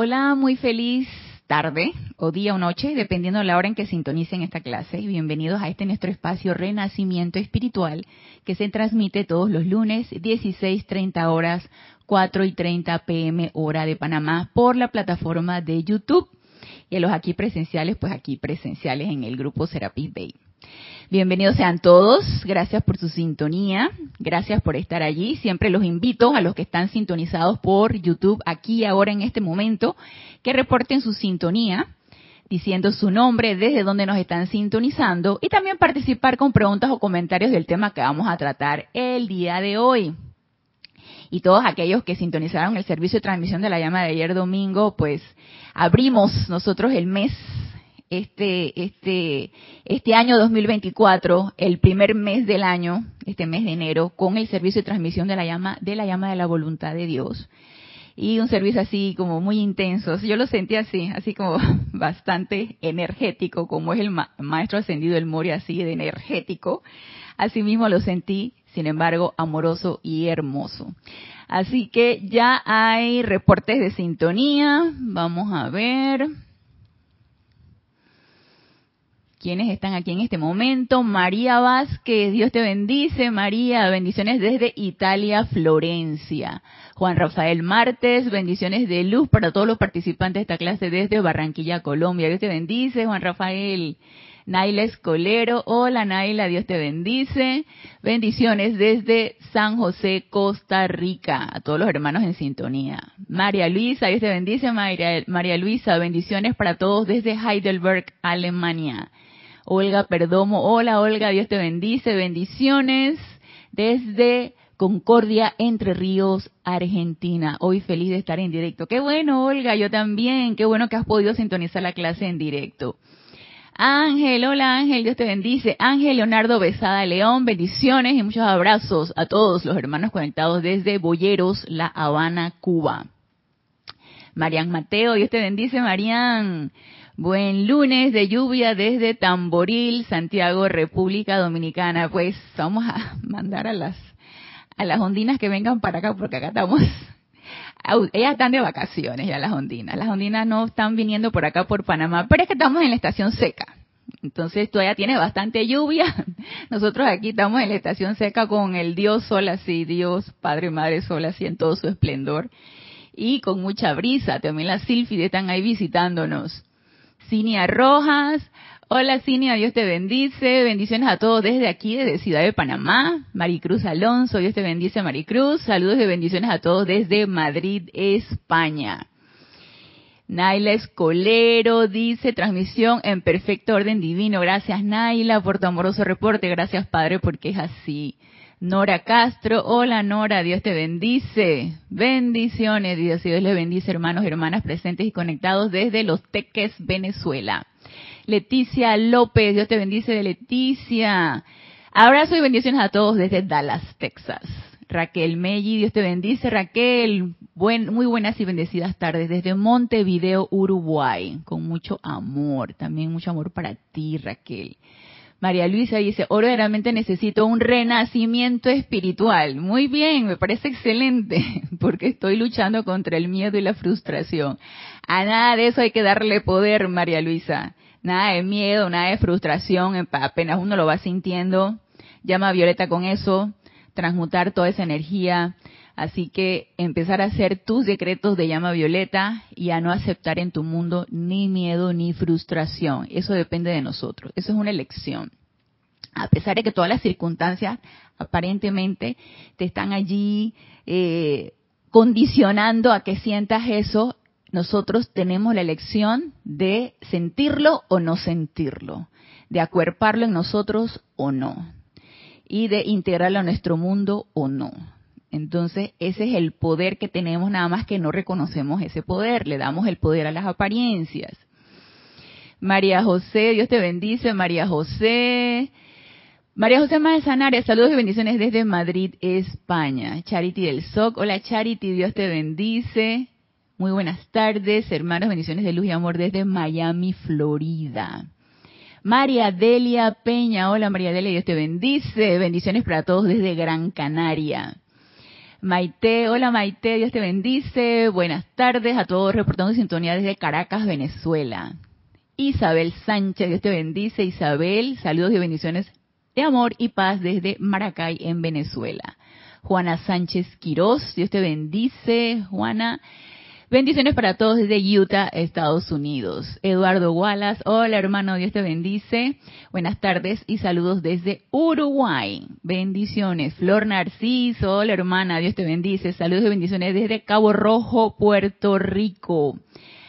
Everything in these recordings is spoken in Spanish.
Hola, muy feliz tarde o día o noche, dependiendo de la hora en que sintonicen esta clase. Bienvenidos a este nuestro espacio Renacimiento Espiritual que se transmite todos los lunes 16.30 horas, 4 y 30 pm hora de Panamá por la plataforma de YouTube. Y a los aquí presenciales, pues aquí presenciales en el grupo Serapis Bay. Bienvenidos sean todos, gracias por su sintonía, gracias por estar allí. Siempre los invito a los que están sintonizados por YouTube aquí ahora en este momento que reporten su sintonía diciendo su nombre, desde donde nos están sintonizando y también participar con preguntas o comentarios del tema que vamos a tratar el día de hoy. Y todos aquellos que sintonizaron el servicio de transmisión de la llama de ayer domingo, pues abrimos nosotros el mes este, este, este año 2024, el primer mes del año, este mes de enero, con el servicio de transmisión de la llama, de la llama de la voluntad de Dios. Y un servicio así como muy intenso. Yo lo sentí así, así como bastante energético, como es el maestro ascendido el Mori, así de energético. Así mismo lo sentí, sin embargo, amoroso y hermoso. Así que ya hay reportes de sintonía. Vamos a ver. ¿Quiénes están aquí en este momento? María Vázquez, Dios te bendice. María, bendiciones desde Italia, Florencia. Juan Rafael Martes, bendiciones de luz para todos los participantes de esta clase desde Barranquilla, Colombia. Dios te bendice, Juan Rafael. Naila Escolero, hola Naila, Dios te bendice. Bendiciones desde San José, Costa Rica, a todos los hermanos en sintonía. María Luisa, Dios te bendice. María, María Luisa, bendiciones para todos desde Heidelberg, Alemania. Olga Perdomo. Hola Olga, Dios te bendice. Bendiciones desde Concordia, Entre Ríos, Argentina. Hoy feliz de estar en directo. Qué bueno, Olga, yo también. Qué bueno que has podido sintonizar la clase en directo. Ángel, hola Ángel, Dios te bendice. Ángel Leonardo Besada León, bendiciones y muchos abrazos a todos los hermanos conectados desde Boyeros, La Habana, Cuba. Marian Mateo, Dios te bendice, Marian. Buen lunes de lluvia desde Tamboril, Santiago, República Dominicana. Pues vamos a mandar a las a las ondinas que vengan para acá porque acá estamos ellas están de vacaciones ya las ondinas. Las ondinas no están viniendo por acá por Panamá, pero es que estamos en la estación seca. Entonces todavía tiene bastante lluvia. Nosotros aquí estamos en la estación seca con el Dios Sol así, Dios Padre Madre Sol así en todo su esplendor. Y con mucha brisa. También las Silfides están ahí visitándonos. Cinia Rojas. Hola Cinia, Dios te bendice. Bendiciones a todos desde aquí, desde Ciudad de Panamá. Maricruz Alonso, Dios te bendice Maricruz. Saludos y bendiciones a todos desde Madrid, España. Naila Escolero dice, transmisión en perfecto orden divino. Gracias Naila por tu amoroso reporte. Gracias Padre porque es así. Nora Castro, hola Nora, Dios te bendice. Bendiciones, Dios, Dios les bendice, hermanos y hermanas presentes y conectados desde Los Teques, Venezuela. Leticia López, Dios te bendice de Leticia. Abrazo y bendiciones a todos desde Dallas, Texas. Raquel Melli, Dios te bendice, Raquel. Muy buenas y bendecidas tardes desde Montevideo, Uruguay. Con mucho amor, también mucho amor para ti, Raquel. María Luisa dice, oro realmente necesito un renacimiento espiritual. Muy bien, me parece excelente, porque estoy luchando contra el miedo y la frustración. A nada de eso hay que darle poder, María Luisa. Nada de miedo, nada de frustración, apenas uno lo va sintiendo. Llama a Violeta con eso, transmutar toda esa energía, Así que empezar a hacer tus decretos de llama violeta y a no aceptar en tu mundo ni miedo ni frustración. Eso depende de nosotros. Eso es una elección. A pesar de que todas las circunstancias aparentemente te están allí eh, condicionando a que sientas eso, nosotros tenemos la elección de sentirlo o no sentirlo, de acuerparlo en nosotros o no, y de integrarlo a nuestro mundo o no. Entonces, ese es el poder que tenemos, nada más que no reconocemos ese poder, le damos el poder a las apariencias. María José, Dios te bendice, María José. María José Manzanares, saludos y bendiciones desde Madrid, España. Charity del SOC, hola Charity, Dios te bendice. Muy buenas tardes, hermanos, bendiciones de luz y amor desde Miami, Florida. María Delia Peña, hola María Delia, Dios te bendice. Bendiciones para todos desde Gran Canaria. Maite, hola Maite, Dios te bendice. Buenas tardes a todos, reportando sintonía desde Caracas, Venezuela. Isabel Sánchez, Dios te bendice. Isabel, saludos y bendiciones de amor y paz desde Maracay, en Venezuela. Juana Sánchez Quirós, Dios te bendice. Juana, bendiciones para todos desde Utah, Estados Unidos. Eduardo Wallace, hola hermano, Dios te bendice. Buenas tardes y saludos desde Uruguay. Bendiciones. Flor Narciso, hola hermana, Dios te bendice. Saludos y bendiciones desde Cabo Rojo, Puerto Rico.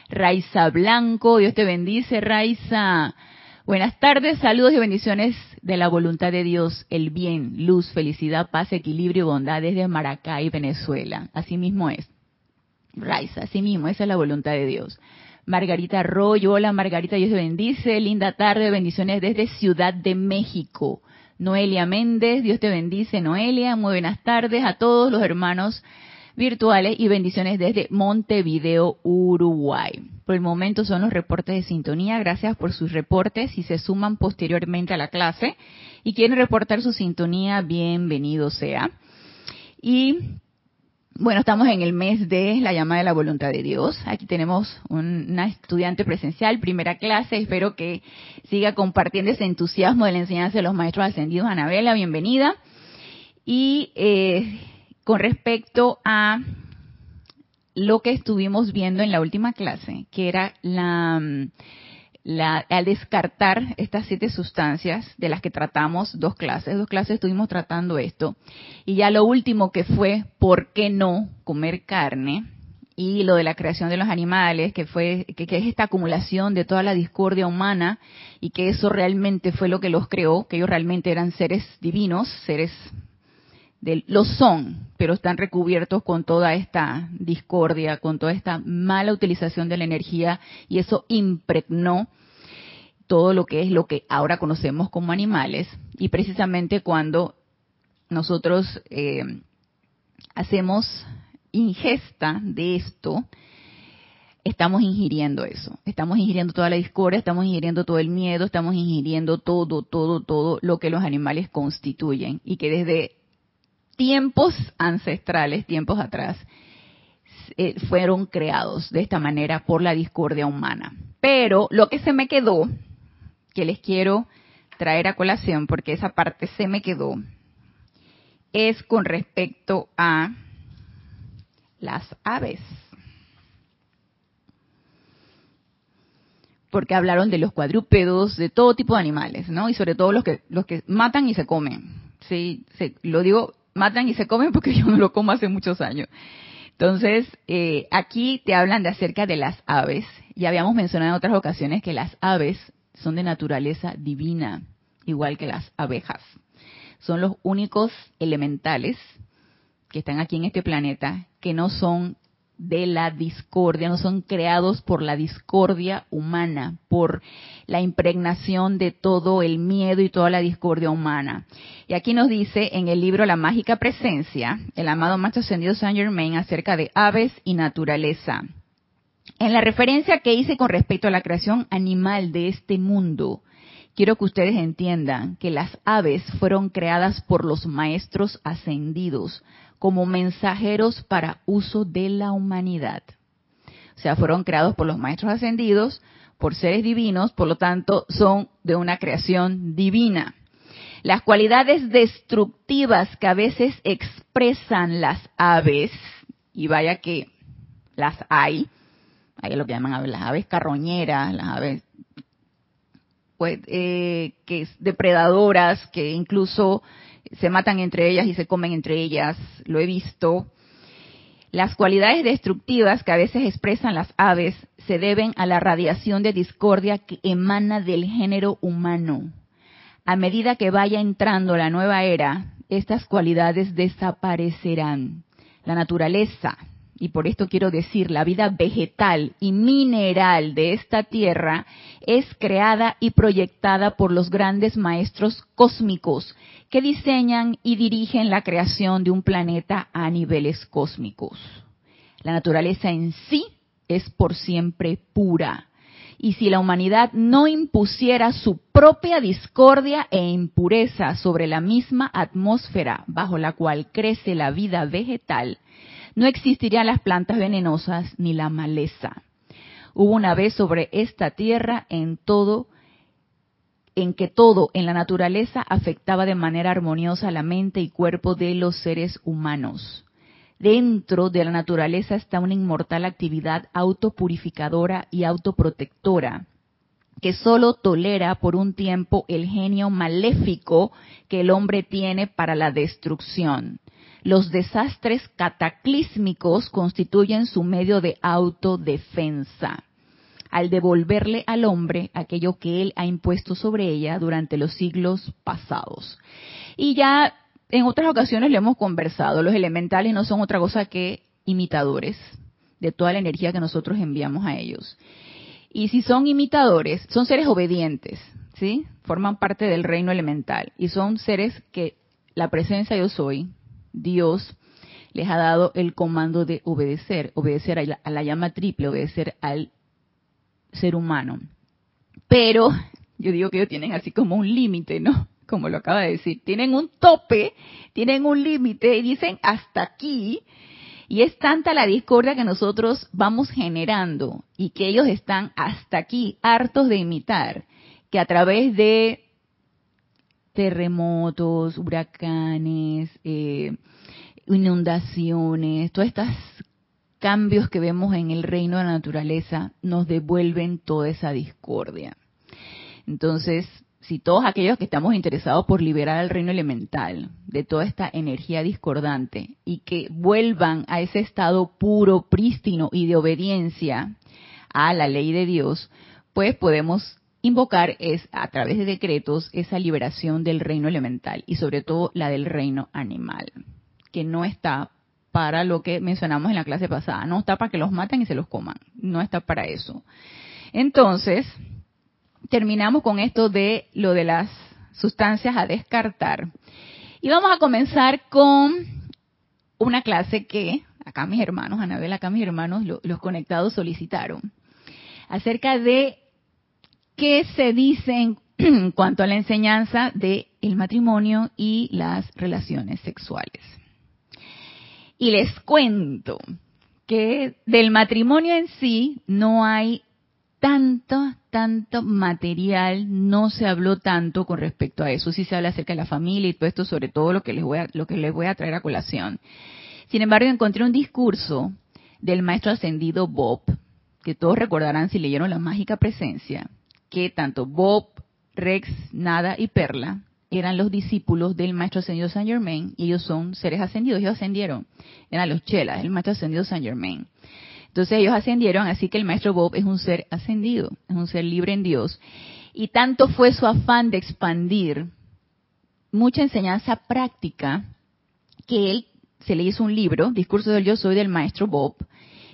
Raiza Blanco, Dios te bendice, Raiza. Buenas tardes, saludos y bendiciones de la voluntad de Dios, el bien, luz, felicidad, paz, equilibrio y bondad desde Maracay, Venezuela. Así mismo es. Raiza, así mismo, esa es la voluntad de Dios. Margarita Arroyo, hola Margarita, Dios te bendice, linda tarde, bendiciones desde Ciudad de México. Noelia Méndez, Dios te bendice, Noelia, muy buenas tardes a todos los hermanos virtuales y bendiciones desde Montevideo, Uruguay. Por el momento son los reportes de sintonía. Gracias por sus reportes. Si se suman posteriormente a la clase y quieren reportar su sintonía, bienvenido sea. Y bueno, estamos en el mes de la llamada de la voluntad de Dios. Aquí tenemos una estudiante presencial, primera clase. Espero que siga compartiendo ese entusiasmo de la enseñanza de los maestros ascendidos. Anabela, bienvenida. Y eh, con respecto a lo que estuvimos viendo en la última clase, que era la, la, al descartar estas siete sustancias de las que tratamos dos clases, dos clases estuvimos tratando esto, y ya lo último que fue por qué no comer carne, y lo de la creación de los animales, que fue que, que, es esta acumulación de toda la discordia humana y que eso realmente fue lo que los creó, que ellos realmente eran seres divinos, seres lo son, pero están recubiertos con toda esta discordia, con toda esta mala utilización de la energía y eso impregnó todo lo que es lo que ahora conocemos como animales y precisamente cuando nosotros eh, hacemos ingesta de esto, estamos ingiriendo eso, estamos ingiriendo toda la discordia, estamos ingiriendo todo el miedo, estamos ingiriendo todo, todo, todo lo que los animales constituyen y que desde tiempos ancestrales, tiempos atrás, eh, fueron creados de esta manera por la discordia humana. Pero lo que se me quedó, que les quiero traer a colación, porque esa parte se me quedó, es con respecto a las aves. Porque hablaron de los cuadrúpedos, de todo tipo de animales, ¿no? Y sobre todo los que, los que matan y se comen. Sí, lo digo matan y se comen porque yo no lo como hace muchos años. Entonces, eh, aquí te hablan de acerca de las aves. Ya habíamos mencionado en otras ocasiones que las aves son de naturaleza divina, igual que las abejas. Son los únicos elementales que están aquí en este planeta que no son de la discordia, no son creados por la discordia humana, por la impregnación de todo el miedo y toda la discordia humana. Y aquí nos dice en el libro La mágica presencia, el amado Maestro Ascendido Saint Germain acerca de aves y naturaleza. En la referencia que hice con respecto a la creación animal de este mundo, quiero que ustedes entiendan que las aves fueron creadas por los maestros ascendidos, como mensajeros para uso de la humanidad. O sea, fueron creados por los maestros ascendidos, por seres divinos, por lo tanto son de una creación divina. Las cualidades destructivas que a veces expresan las aves, y vaya que las hay, hay lo que llaman las aves carroñeras, las aves pues, eh, que depredadoras, que incluso se matan entre ellas y se comen entre ellas, lo he visto. Las cualidades destructivas que a veces expresan las aves se deben a la radiación de discordia que emana del género humano. A medida que vaya entrando la nueva era, estas cualidades desaparecerán. La naturaleza, y por esto quiero decir, la vida vegetal y mineral de esta tierra es creada y proyectada por los grandes maestros cósmicos que diseñan y dirigen la creación de un planeta a niveles cósmicos. La naturaleza en sí es por siempre pura. y si la humanidad no impusiera su propia discordia e impureza sobre la misma atmósfera bajo la cual crece la vida vegetal, no existirían las plantas venenosas ni la maleza. Hubo una vez sobre esta tierra en todo en que todo en la naturaleza afectaba de manera armoniosa la mente y cuerpo de los seres humanos. Dentro de la naturaleza está una inmortal actividad autopurificadora y autoprotectora que solo tolera por un tiempo el genio maléfico que el hombre tiene para la destrucción. Los desastres cataclísmicos constituyen su medio de autodefensa al devolverle al hombre aquello que él ha impuesto sobre ella durante los siglos pasados. Y ya en otras ocasiones le hemos conversado, los elementales no son otra cosa que imitadores de toda la energía que nosotros enviamos a ellos. Y si son imitadores, son seres obedientes, ¿sí? Forman parte del reino elemental y son seres que la presencia yo soy, Dios, les ha dado el comando de obedecer, obedecer a la, llama triple, obedecer al ser humano. Pero yo digo que ellos tienen así como un límite, ¿no? Como lo acaba de decir, tienen un tope, tienen un límite y dicen hasta aquí. Y es tanta la discordia que nosotros vamos generando y que ellos están hasta aquí, hartos de imitar, que a través de terremotos, huracanes, eh, inundaciones, todas estas cambios que vemos en el reino de la naturaleza nos devuelven toda esa discordia. Entonces, si todos aquellos que estamos interesados por liberar al reino elemental de toda esta energía discordante y que vuelvan a ese estado puro, prístino y de obediencia a la ley de Dios, pues podemos invocar es a través de decretos esa liberación del reino elemental y sobre todo la del reino animal, que no está para lo que mencionamos en la clase pasada. No está para que los maten y se los coman. No está para eso. Entonces, terminamos con esto de lo de las sustancias a descartar. Y vamos a comenzar con una clase que acá mis hermanos, Anabel, acá mis hermanos, los conectados solicitaron, acerca de qué se dice en cuanto a la enseñanza del el matrimonio y las relaciones sexuales. Y les cuento que del matrimonio en sí no hay tanto, tanto material, no se habló tanto con respecto a eso. Sí se habla acerca de la familia y todo esto, sobre todo lo que les voy a, lo que les voy a traer a colación. Sin embargo, encontré un discurso del maestro ascendido Bob, que todos recordarán si leyeron La Mágica Presencia, que tanto Bob, Rex, Nada y Perla eran los discípulos del maestro ascendido Saint Germain y ellos son seres ascendidos, ellos ascendieron, eran los chelas, el maestro ascendido Saint Germain. Entonces ellos ascendieron, así que el maestro Bob es un ser ascendido, es un ser libre en Dios. Y tanto fue su afán de expandir mucha enseñanza práctica que él se le hizo un libro, Discurso del Yo Soy del maestro Bob,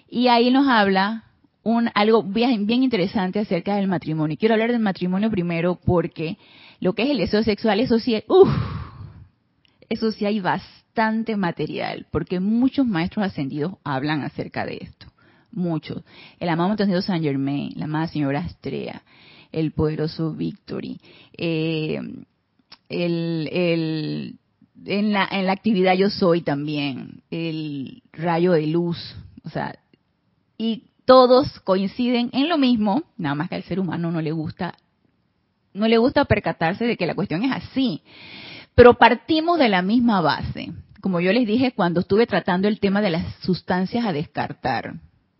y ahí nos habla un, algo bien, bien interesante acerca del matrimonio. Quiero hablar del matrimonio primero porque lo que es el deseo sexual, eso sí, uff, eso sí hay bastante material, porque muchos maestros ascendidos hablan acerca de esto, muchos. El amado ascendido San Germain, la amada señora Astrea, el poderoso Victory, eh, el, el, en, la, en la actividad yo soy también, el rayo de luz, o sea, y todos coinciden en lo mismo, nada más que al ser humano no le gusta no le gusta percatarse de que la cuestión es así. Pero partimos de la misma base. Como yo les dije cuando estuve tratando el tema de las sustancias a descartar.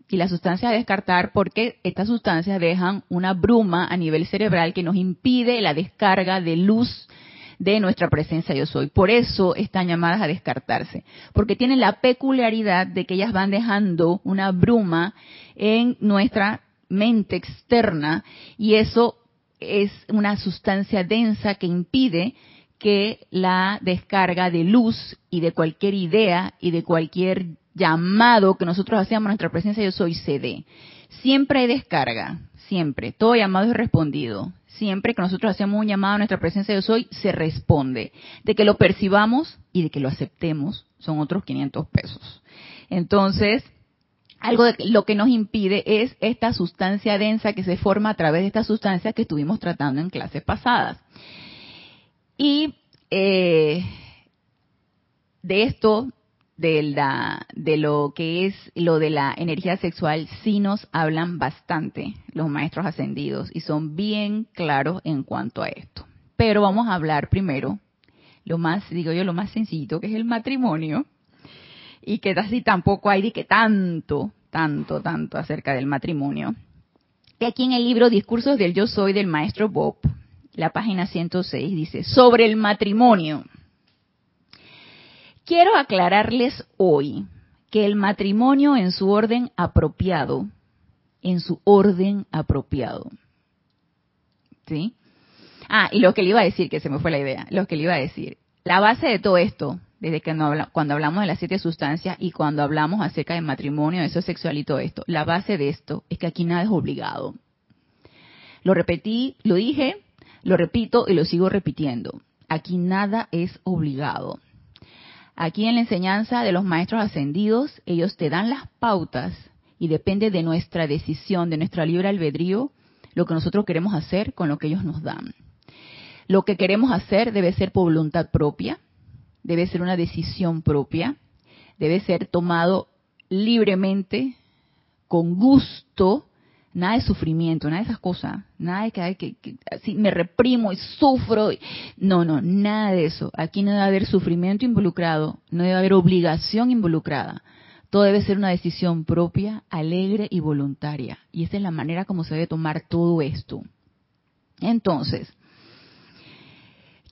Y las sustancias a descartar porque estas sustancias dejan una bruma a nivel cerebral que nos impide la descarga de luz de nuestra presencia yo soy. Por eso están llamadas a descartarse, porque tienen la peculiaridad de que ellas van dejando una bruma en nuestra mente externa y eso es una sustancia densa que impide que la descarga de luz y de cualquier idea y de cualquier llamado que nosotros hacemos a nuestra presencia yo soy se dé. Siempre hay descarga, siempre. Todo llamado es respondido. Siempre que nosotros hacemos un llamado a nuestra presencia yo soy, se responde. De que lo percibamos y de que lo aceptemos son otros 500 pesos. Entonces, algo de lo que nos impide es esta sustancia densa que se forma a través de estas sustancias que estuvimos tratando en clases pasadas. Y eh, de esto, de, la, de lo que es lo de la energía sexual, sí nos hablan bastante los maestros ascendidos y son bien claros en cuanto a esto. Pero vamos a hablar primero, lo más, digo yo, lo más sencillito, que es el matrimonio y que así tampoco hay de que tanto, tanto, tanto acerca del matrimonio. Que aquí en el libro Discursos del Yo Soy del maestro Bob, la página 106 dice, sobre el matrimonio. Quiero aclararles hoy que el matrimonio en su orden apropiado, en su orden apropiado. ¿Sí? Ah, y lo que le iba a decir, que se me fue la idea, lo que le iba a decir. La base de todo esto desde que cuando hablamos de las siete sustancias y cuando hablamos acerca del matrimonio, eso sexual y todo esto, la base de esto es que aquí nada es obligado. Lo repetí, lo dije, lo repito y lo sigo repitiendo. Aquí nada es obligado. Aquí en la enseñanza de los maestros ascendidos, ellos te dan las pautas y depende de nuestra decisión, de nuestra libre albedrío, lo que nosotros queremos hacer con lo que ellos nos dan. Lo que queremos hacer debe ser por voluntad propia, debe ser una decisión propia, debe ser tomado libremente, con gusto, nada de sufrimiento, nada de esas cosas, nada de que, que, que así me reprimo y sufro. no, no, nada de eso. Aquí no debe haber sufrimiento involucrado, no debe haber obligación involucrada. Todo debe ser una decisión propia, alegre y voluntaria. Y esa es la manera como se debe tomar todo esto. Entonces,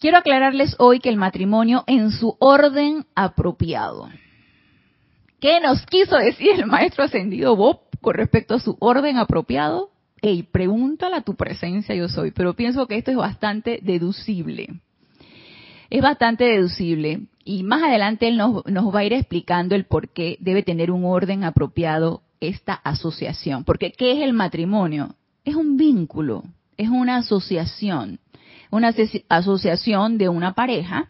Quiero aclararles hoy que el matrimonio en su orden apropiado. ¿Qué nos quiso decir el maestro ascendido Bob con respecto a su orden apropiado? Ey, pregúntale a tu presencia yo soy, pero pienso que esto es bastante deducible. Es bastante deducible y más adelante él nos va a ir explicando el por qué debe tener un orden apropiado esta asociación. Porque ¿qué es el matrimonio? Es un vínculo, es una asociación una asociación de una pareja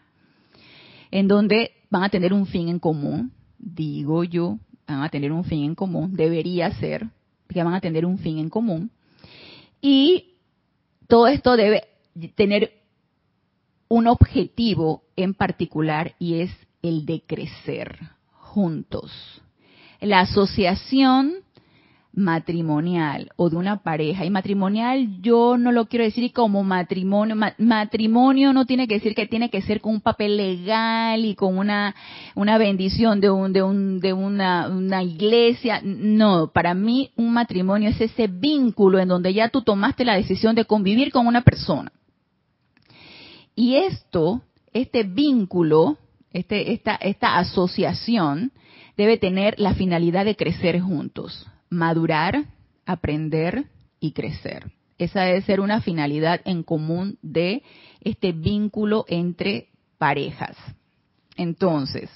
en donde van a tener un fin en común, digo yo, van a tener un fin en común, debería ser que van a tener un fin en común. Y todo esto debe tener un objetivo en particular y es el de crecer juntos. La asociación matrimonial o de una pareja. Y matrimonial yo no lo quiero decir como matrimonio. matrimonio no tiene que decir que tiene que ser con un papel legal y con una, una bendición de, un, de, un, de una, una iglesia. No, para mí un matrimonio es ese vínculo en donde ya tú tomaste la decisión de convivir con una persona. Y esto, este vínculo, este, esta, esta asociación, debe tener la finalidad de crecer juntos madurar, aprender y crecer. Esa debe ser una finalidad en común de este vínculo entre parejas. Entonces,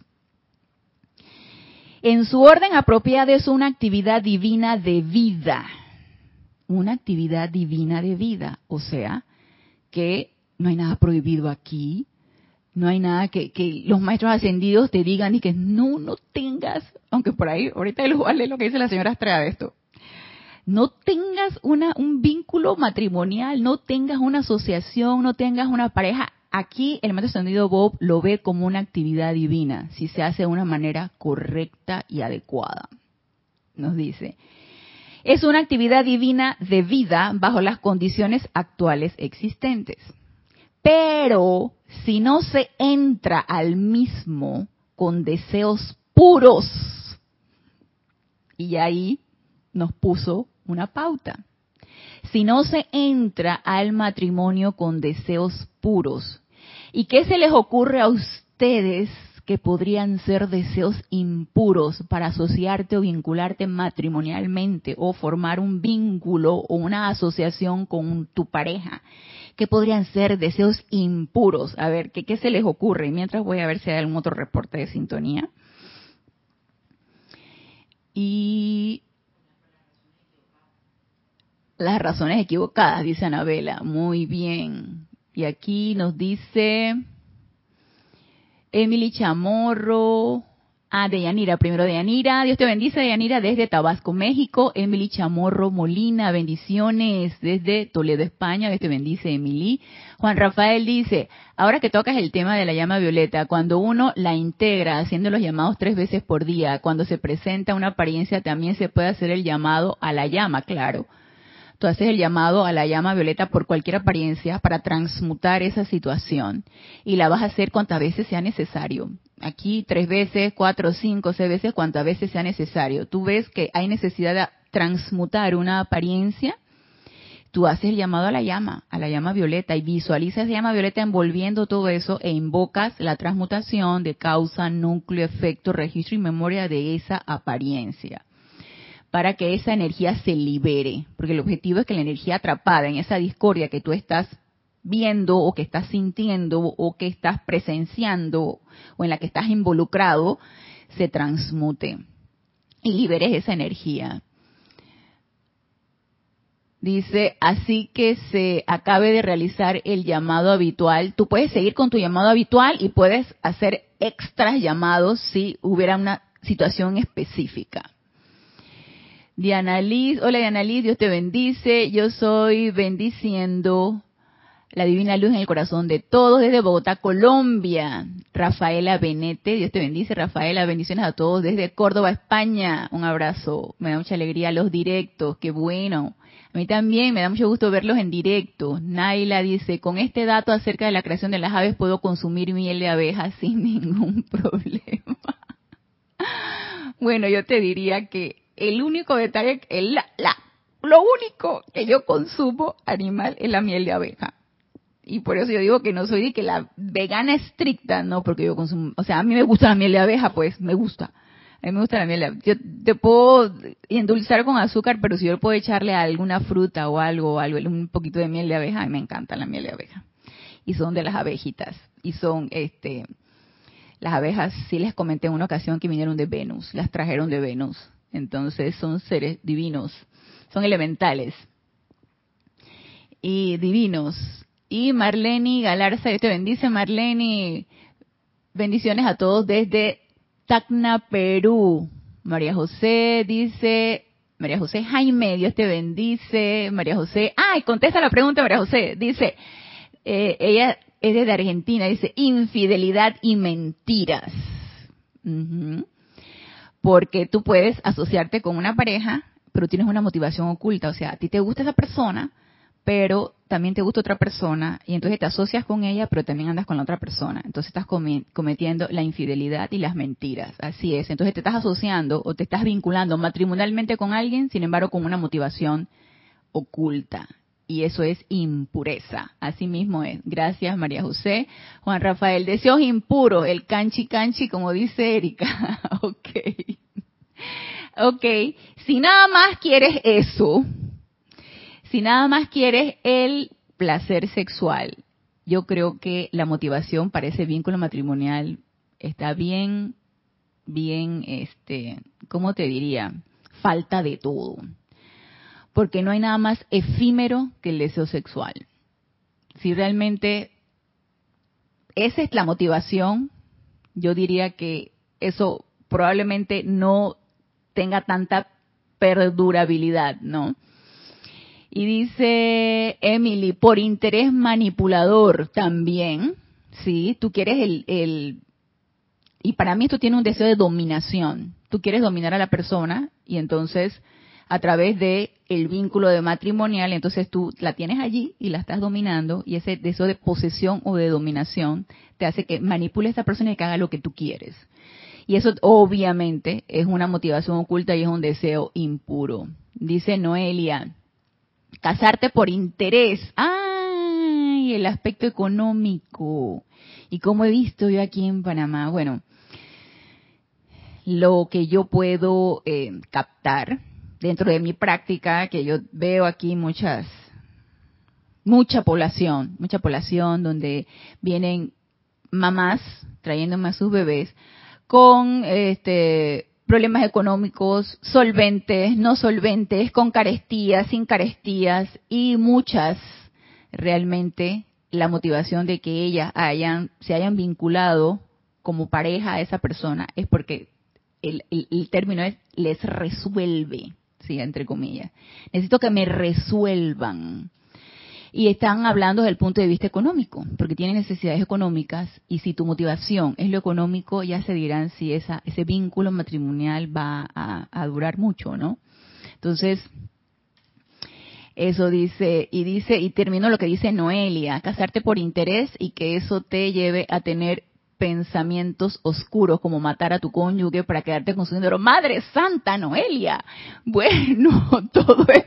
en su orden apropiada es una actividad divina de vida. Una actividad divina de vida. O sea, que no hay nada prohibido aquí, no hay nada que, los maestros ascendidos te digan y que no, no tengas, aunque por ahí, ahorita les leer lo que dice la señora Estrada de esto. No tengas una, un vínculo matrimonial, no tengas una asociación, no tengas una pareja. Aquí el maestro ascendido Bob lo ve como una actividad divina, si se hace de una manera correcta y adecuada. Nos dice, es una actividad divina de vida bajo las condiciones actuales existentes. Pero si no se entra al mismo con deseos puros, y ahí nos puso una pauta. Si no se entra al matrimonio con deseos puros, ¿y qué se les ocurre a ustedes que podrían ser deseos impuros para asociarte o vincularte matrimonialmente o formar un vínculo o una asociación con tu pareja? ¿Qué podrían ser deseos impuros? A ver, ¿qué, ¿qué se les ocurre? Mientras voy a ver si hay algún otro reporte de sintonía. Y las razones equivocadas, dice Anabela. Muy bien. Y aquí nos dice Emily Chamorro, Ah, de Yanira, primero de Yanira. Dios te bendice, Yanira, desde Tabasco, México. Emily Chamorro Molina, bendiciones desde Toledo, España. Dios te bendice, Emily. Juan Rafael dice, ahora que tocas el tema de la llama violeta, cuando uno la integra haciendo los llamados tres veces por día, cuando se presenta una apariencia, también se puede hacer el llamado a la llama, claro. Tú haces el llamado a la llama violeta por cualquier apariencia para transmutar esa situación y la vas a hacer cuantas veces sea necesario aquí tres veces, cuatro, cinco, seis veces, cuantas veces sea necesario. Tú ves que hay necesidad de transmutar una apariencia, tú haces el llamado a la llama, a la llama violeta, y visualizas la llama violeta envolviendo todo eso e invocas la transmutación de causa, núcleo, efecto, registro y memoria de esa apariencia para que esa energía se libere, porque el objetivo es que la energía atrapada en esa discordia que tú estás viendo o que estás sintiendo o que estás presenciando o en la que estás involucrado se transmute y liberes esa energía. Dice, así que se acabe de realizar el llamado habitual. Tú puedes seguir con tu llamado habitual y puedes hacer extras llamados si hubiera una situación específica. Diana Liz, hola Diana Liz, Dios te bendice. Yo soy bendiciendo la divina luz en el corazón de todos desde Bogotá, Colombia. Rafaela Benete, Dios te bendice, Rafaela, bendiciones a todos desde Córdoba, España. Un abrazo, me da mucha alegría los directos, qué bueno. A mí también me da mucho gusto verlos en directo. Naila dice, con este dato acerca de la creación de las aves puedo consumir miel de abeja sin ningún problema. bueno, yo te diría que el único detalle, el, la, lo único que yo consumo animal es la miel de abeja y por eso yo digo que no soy de que la vegana estricta, no, porque yo consumo, o sea, a mí me gusta la miel de abeja, pues, me gusta. A mí me gusta la miel de abeja. Yo te puedo endulzar con azúcar, pero si yo puedo echarle alguna fruta o algo, algo, un poquito de miel de abeja, a mí me encanta la miel de abeja. Y son de las abejitas. Y son, este, las abejas, sí les comenté en una ocasión que vinieron de Venus, las trajeron de Venus. Entonces son seres divinos, son elementales y divinos y Marlene Galarza, Dios te bendice, Marlene. Bendiciones a todos desde Tacna, Perú. María José dice, María José Jaime, Dios te bendice. María José, ay, contesta la pregunta, María José. Dice, eh, ella es de Argentina, dice, infidelidad y mentiras. Porque tú puedes asociarte con una pareja, pero tienes una motivación oculta. O sea, a ti te gusta esa persona, pero también te gusta otra persona y entonces te asocias con ella, pero también andas con la otra persona. Entonces estás cometiendo la infidelidad y las mentiras. Así es. Entonces te estás asociando o te estás vinculando matrimonialmente con alguien, sin embargo, con una motivación oculta. Y eso es impureza. Así mismo es. Gracias, María José. Juan Rafael, deseos impuros, el canchi canchi, como dice Erika. ok. Ok. Si nada más quieres eso, si nada más quieres el placer sexual, yo creo que la motivación para ese vínculo matrimonial está bien, bien, este, ¿cómo te diría? Falta de todo. Porque no hay nada más efímero que el deseo sexual. Si realmente esa es la motivación, yo diría que eso probablemente no tenga tanta perdurabilidad, ¿no? Y dice Emily, por interés manipulador también, ¿sí? Tú quieres el, el... Y para mí esto tiene un deseo de dominación. Tú quieres dominar a la persona y entonces a través de el vínculo de matrimonial, entonces tú la tienes allí y la estás dominando y ese deseo de posesión o de dominación te hace que manipule a esta persona y que haga lo que tú quieres. Y eso obviamente es una motivación oculta y es un deseo impuro. Dice Noelia, casarte por interés. ¡Ay! El aspecto económico. Y como he visto yo aquí en Panamá, bueno, lo que yo puedo eh, captar dentro de mi práctica, que yo veo aquí muchas, mucha población, mucha población donde vienen mamás trayéndome a sus bebés con este problemas económicos, solventes, no solventes, con carestías, sin carestías y muchas realmente la motivación de que ellas hayan, se hayan vinculado como pareja a esa persona es porque el, el término es les resuelve, sí, entre comillas. Necesito que me resuelvan. Y están hablando desde el punto de vista económico, porque tienen necesidades económicas y si tu motivación es lo económico, ya se dirán si esa, ese vínculo matrimonial va a, durar mucho, ¿no? Entonces, eso dice, y dice, y termino lo que dice Noelia, casarte por interés y que eso te lleve a tener pensamientos oscuros como matar a tu cónyuge para quedarte con su dinero. Madre Santa Noelia. Bueno, todo es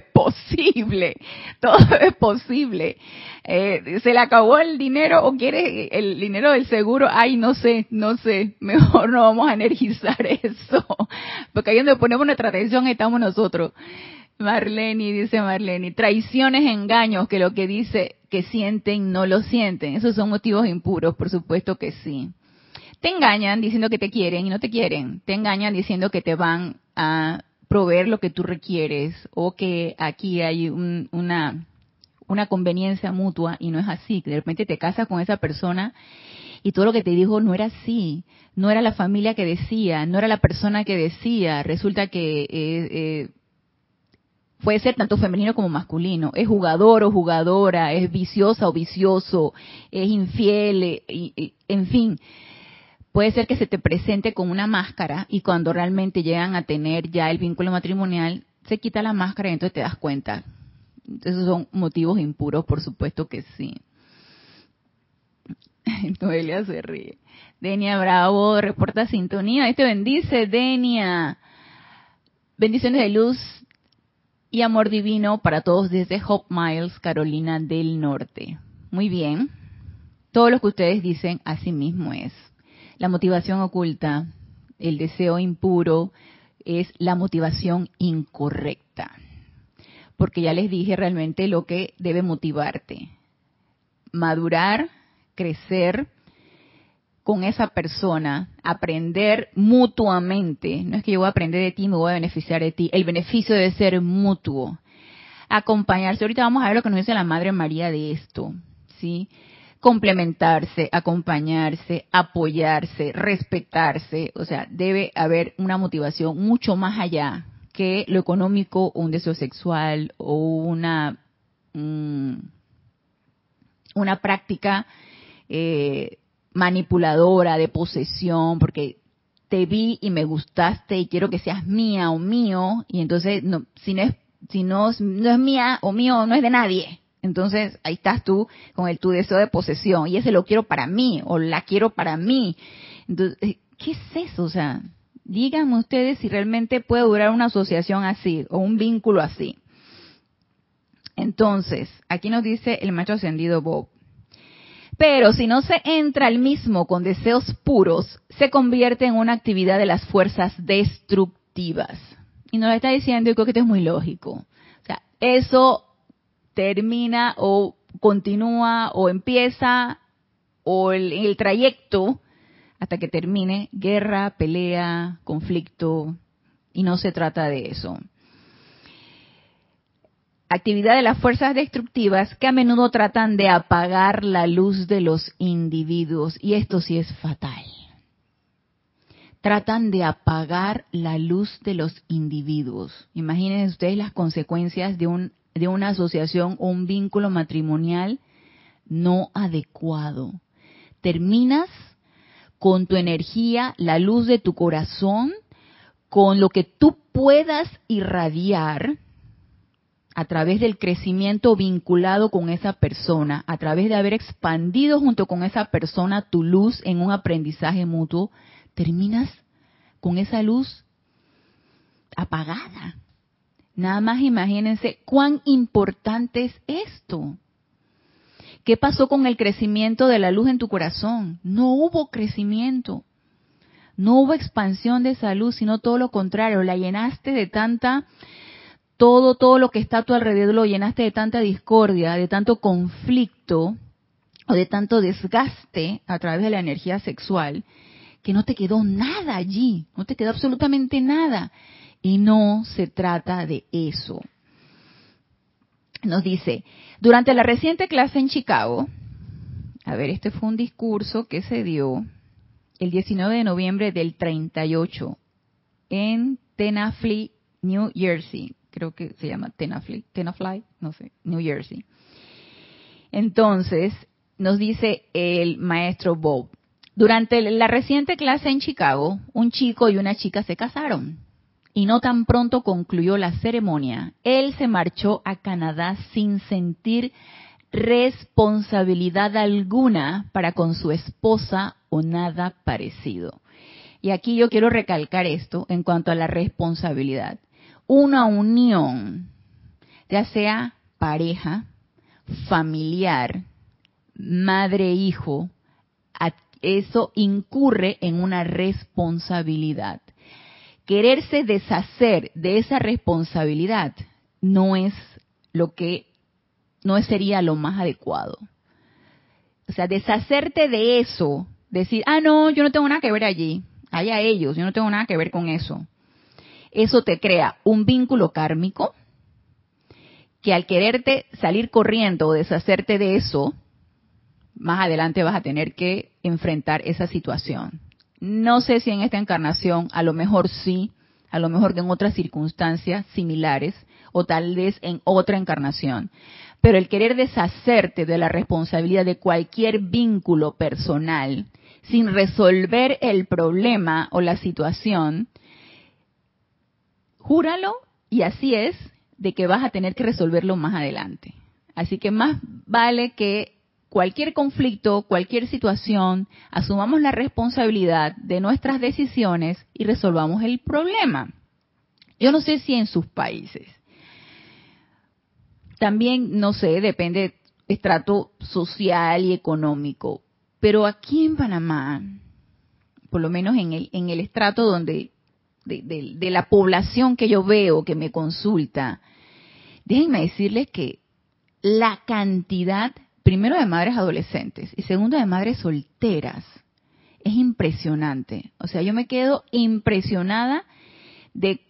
posible, todo es posible. Eh, ¿Se le acabó el dinero o quiere el dinero del seguro? Ay, no sé, no sé. Mejor no vamos a energizar eso. Porque ahí donde ponemos nuestra atención estamos nosotros. Marlene, dice Marlene, traiciones, engaños, que lo que dice que sienten no lo sienten. Esos son motivos impuros, por supuesto que sí. Te engañan diciendo que te quieren y no te quieren. Te engañan diciendo que te van a proveer lo que tú requieres o que aquí hay una, una conveniencia mutua y no es así. De repente te casas con esa persona y todo lo que te dijo no era así. No era la familia que decía, no era la persona que decía. Resulta que... Eh, eh, puede ser tanto femenino como masculino, es jugador o jugadora, es viciosa o vicioso, es infiel, en fin, puede ser que se te presente con una máscara y cuando realmente llegan a tener ya el vínculo matrimonial, se quita la máscara y entonces te das cuenta. Esos son motivos impuros, por supuesto que sí. Noelia se ríe. Denia Bravo reporta sintonía. Este bendice, Denia. Bendiciones de luz y amor divino para todos desde Hope Miles, Carolina del Norte. Muy bien. Todo lo que ustedes dicen, así mismo es. La motivación oculta, el deseo impuro, es la motivación incorrecta. Porque ya les dije realmente lo que debe motivarte. Madurar, crecer con esa persona, aprender mutuamente. No es que yo voy a aprender de ti, me voy a beneficiar de ti. El beneficio debe ser mutuo. Acompañarse. Ahorita vamos a ver lo que nos dice la Madre María de esto. ¿sí? Complementarse, acompañarse, apoyarse, respetarse, o sea, debe haber una motivación mucho más allá que lo económico, un deseo sexual o una mm, una práctica eh, manipuladora de posesión, porque te vi y me gustaste y quiero que seas mía o mío y entonces no, si no es si no, no es mía o mío no es de nadie entonces ahí estás tú con el tu deseo de posesión y ese lo quiero para mí o la quiero para mí. Entonces, eh, ¿qué es eso? O sea, díganme ustedes si realmente puede durar una asociación así o un vínculo así. Entonces, aquí nos dice el macho ascendido Bob. Pero si no se entra al mismo con deseos puros, se convierte en una actividad de las fuerzas destructivas. Y nos lo está diciendo y creo que esto es muy lógico. O sea, eso termina o continúa o empieza o el, el trayecto hasta que termine guerra, pelea, conflicto, y no se trata de eso. Actividad de las fuerzas destructivas que a menudo tratan de apagar la luz de los individuos, y esto sí es fatal. Tratan de apagar la luz de los individuos. Imaginen ustedes las consecuencias de un de una asociación o un vínculo matrimonial no adecuado. Terminas con tu energía, la luz de tu corazón, con lo que tú puedas irradiar a través del crecimiento vinculado con esa persona, a través de haber expandido junto con esa persona tu luz en un aprendizaje mutuo, terminas con esa luz apagada. Nada más imagínense cuán importante es esto. ¿Qué pasó con el crecimiento de la luz en tu corazón? No hubo crecimiento. No hubo expansión de esa luz, sino todo lo contrario. La llenaste de tanta, todo, todo lo que está a tu alrededor lo llenaste de tanta discordia, de tanto conflicto o de tanto desgaste a través de la energía sexual, que no te quedó nada allí, no te quedó absolutamente nada. Y no se trata de eso. Nos dice, durante la reciente clase en Chicago, a ver, este fue un discurso que se dio el 19 de noviembre del 38. en Tenafly, New Jersey. Creo que se llama Tenafly, Tenafly, no sé, New Jersey. Entonces, nos dice el maestro Bob, durante la reciente clase en Chicago, un chico y una chica se casaron. Y no tan pronto concluyó la ceremonia, él se marchó a Canadá sin sentir responsabilidad alguna para con su esposa o nada parecido. Y aquí yo quiero recalcar esto en cuanto a la responsabilidad. Una unión, ya sea pareja, familiar, madre-hijo, eso incurre en una responsabilidad. Quererse deshacer de esa responsabilidad no es lo que no sería lo más adecuado. O sea, deshacerte de eso, decir, ah, no, yo no tengo nada que ver allí, allá ellos, yo no tengo nada que ver con eso. Eso te crea un vínculo kármico que al quererte salir corriendo o deshacerte de eso, más adelante vas a tener que enfrentar esa situación. No sé si en esta encarnación, a lo mejor sí, a lo mejor que en otras circunstancias similares, o tal vez en otra encarnación. Pero el querer deshacerte de la responsabilidad de cualquier vínculo personal sin resolver el problema o la situación, júralo y así es de que vas a tener que resolverlo más adelante. Así que más vale que cualquier conflicto, cualquier situación, asumamos la responsabilidad de nuestras decisiones y resolvamos el problema. Yo no sé si en sus países también, no sé, depende estrato social y económico. Pero aquí en Panamá, por lo menos en el, en el estrato donde, de, la población que yo veo, que me consulta, déjenme decirles que la cantidad, primero de madres adolescentes y segundo de madres solteras, es impresionante. O sea, yo me quedo impresionada de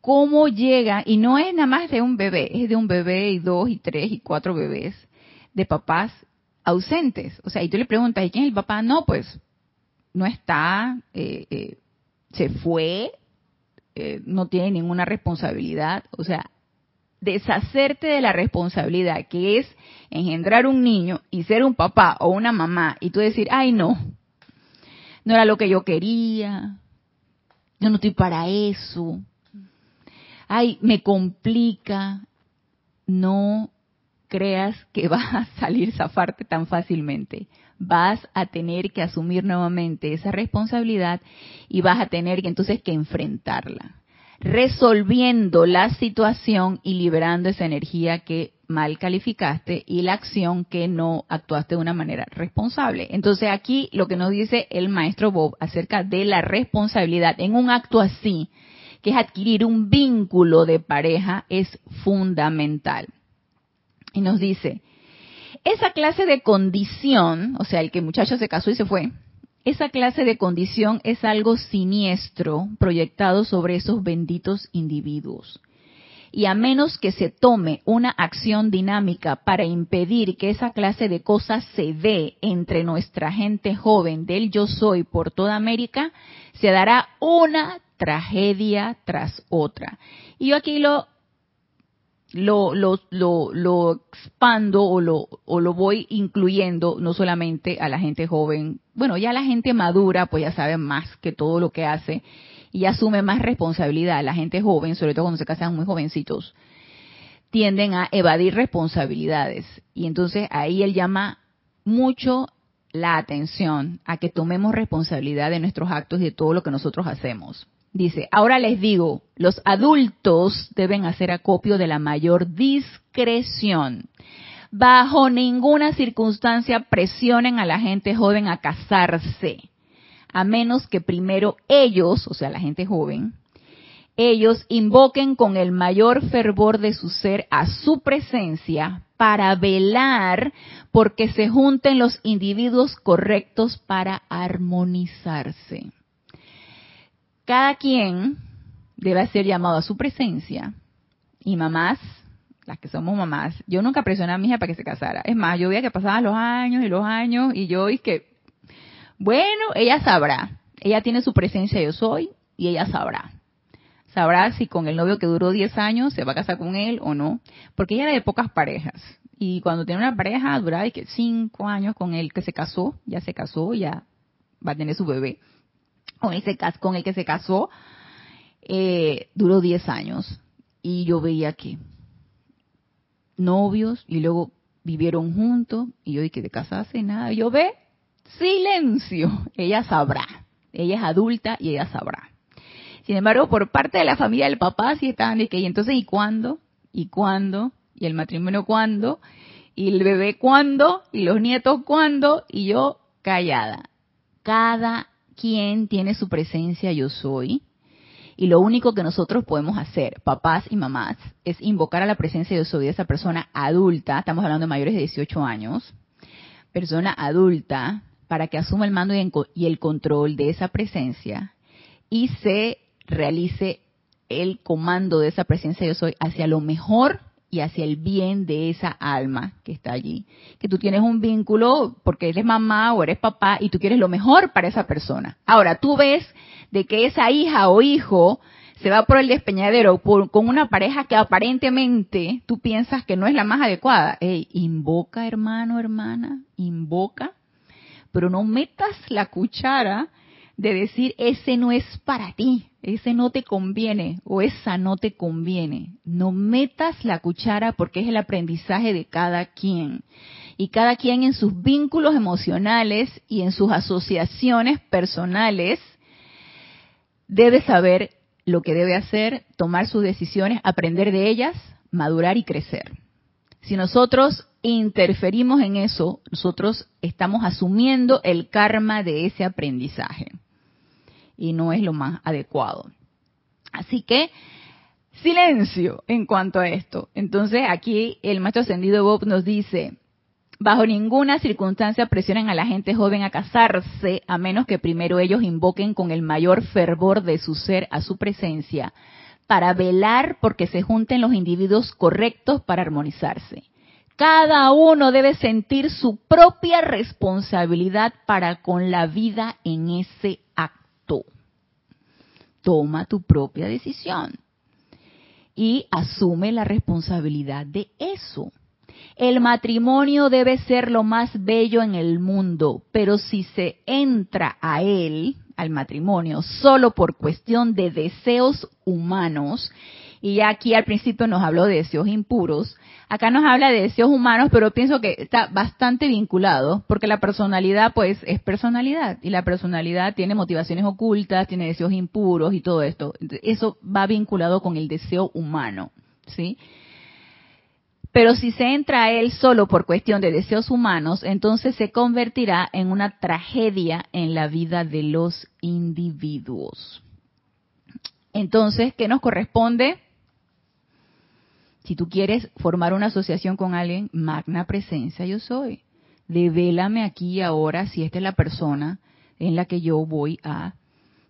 cómo llega, y no es nada más de un bebé, es de un bebé y dos y tres y cuatro bebés de papás ausentes. O sea, y tú le preguntas, ¿y quién es el papá? No, pues no está, eh, eh, se fue, eh, no tiene ninguna responsabilidad. O sea, deshacerte de la responsabilidad que es engendrar un niño y ser un papá o una mamá y tú decir, ay no, no era lo que yo quería, yo no estoy para eso, ay, me complica, no creas que vas a salir zafarte tan fácilmente. Vas a tener que asumir nuevamente esa responsabilidad y vas a tener que entonces que enfrentarla, resolviendo la situación y liberando esa energía que mal calificaste y la acción que no actuaste de una manera responsable. Entonces aquí lo que nos dice el maestro Bob acerca de la responsabilidad en un acto así que es adquirir un vínculo de pareja, es fundamental. Y nos dice, esa clase de condición, o sea, el que el muchacho se casó y se fue, esa clase de condición es algo siniestro proyectado sobre esos benditos individuos. Y a menos que se tome una acción dinámica para impedir que esa clase de cosas se dé entre nuestra gente joven del yo soy por toda América, se dará una tragedia tras otra. Y yo aquí lo, lo, lo, lo, expando o lo, o lo voy incluyendo no solamente a la gente joven, bueno, ya la gente madura pues ya sabe más que todo lo que hace y asume más responsabilidad. La gente joven, sobre todo cuando se casan muy jovencitos, tienden a evadir responsabilidades. Y entonces ahí él llama mucho la atención a que tomemos responsabilidad de nuestros actos y de todo lo que nosotros hacemos. Dice, ahora les digo, los adultos deben hacer acopio de la mayor discreción. Bajo ninguna circunstancia presionen a la gente joven a casarse, a menos que primero ellos, o sea, la gente joven, ellos invoquen con el mayor fervor de su ser a su presencia para velar porque se junten los individuos correctos para armonizarse cada quien debe ser llamado a su presencia. Y mamás, las que somos mamás, yo nunca presioné a mi hija para que se casara. Es más, yo veía que pasaban los años y los años y yo y que, bueno, ella sabrá. Ella tiene su presencia, yo soy, y ella sabrá. sabrá si con el novio que duró 10 años se va a casar con él o no, porque ella era de pocas parejas. Y cuando tiene una pareja, duraba 5 años con él que se casó, ya se casó, ya va a tener su bebé. Con, con el que se casó, eh, duró 10 años. Y yo veía que novios y luego vivieron juntos y yo dije, de casarse nada. yo ve, silencio, ella sabrá. Ella es adulta y ella sabrá. Sin embargo, por parte de la familia del papá sí estaban de que, y entonces, ¿y cuándo? ¿Y cuándo? ¿Y el matrimonio cuándo? ¿Y el bebé cuándo? ¿Y los nietos cuándo? Y yo callada. Cada quien tiene su presencia yo soy. Y lo único que nosotros podemos hacer, papás y mamás, es invocar a la presencia yo soy de esa persona adulta, estamos hablando de mayores de 18 años, persona adulta, para que asuma el mando y el control de esa presencia y se realice el comando de esa presencia yo soy hacia lo mejor y hacia el bien de esa alma que está allí. Que tú tienes un vínculo porque eres mamá o eres papá y tú quieres lo mejor para esa persona. Ahora, tú ves de que esa hija o hijo se va por el despeñadero con una pareja que aparentemente tú piensas que no es la más adecuada. Ey, invoca, hermano, hermana, invoca, pero no metas la cuchara de decir ese no es para ti, ese no te conviene o esa no te conviene. No metas la cuchara porque es el aprendizaje de cada quien. Y cada quien en sus vínculos emocionales y en sus asociaciones personales debe saber lo que debe hacer, tomar sus decisiones, aprender de ellas, madurar y crecer. Si nosotros interferimos en eso, nosotros estamos asumiendo el karma de ese aprendizaje y no es lo más adecuado. Así que silencio en cuanto a esto. Entonces aquí el maestro ascendido Bob nos dice, bajo ninguna circunstancia presionen a la gente joven a casarse a menos que primero ellos invoquen con el mayor fervor de su ser a su presencia para velar porque se junten los individuos correctos para armonizarse. Cada uno debe sentir su propia responsabilidad para con la vida en ese acto toma tu propia decisión y asume la responsabilidad de eso. El matrimonio debe ser lo más bello en el mundo, pero si se entra a él, al matrimonio, solo por cuestión de deseos humanos, y ya aquí al principio nos habló de deseos impuros, acá nos habla de deseos humanos, pero pienso que está bastante vinculado, porque la personalidad pues es personalidad, y la personalidad tiene motivaciones ocultas, tiene deseos impuros y todo esto. Eso va vinculado con el deseo humano, ¿sí? Pero si se entra a él solo por cuestión de deseos humanos, entonces se convertirá en una tragedia en la vida de los individuos. Entonces, ¿qué nos corresponde? Si tú quieres formar una asociación con alguien, magna presencia yo soy. Devélame aquí ahora si esta es la persona en la que yo voy a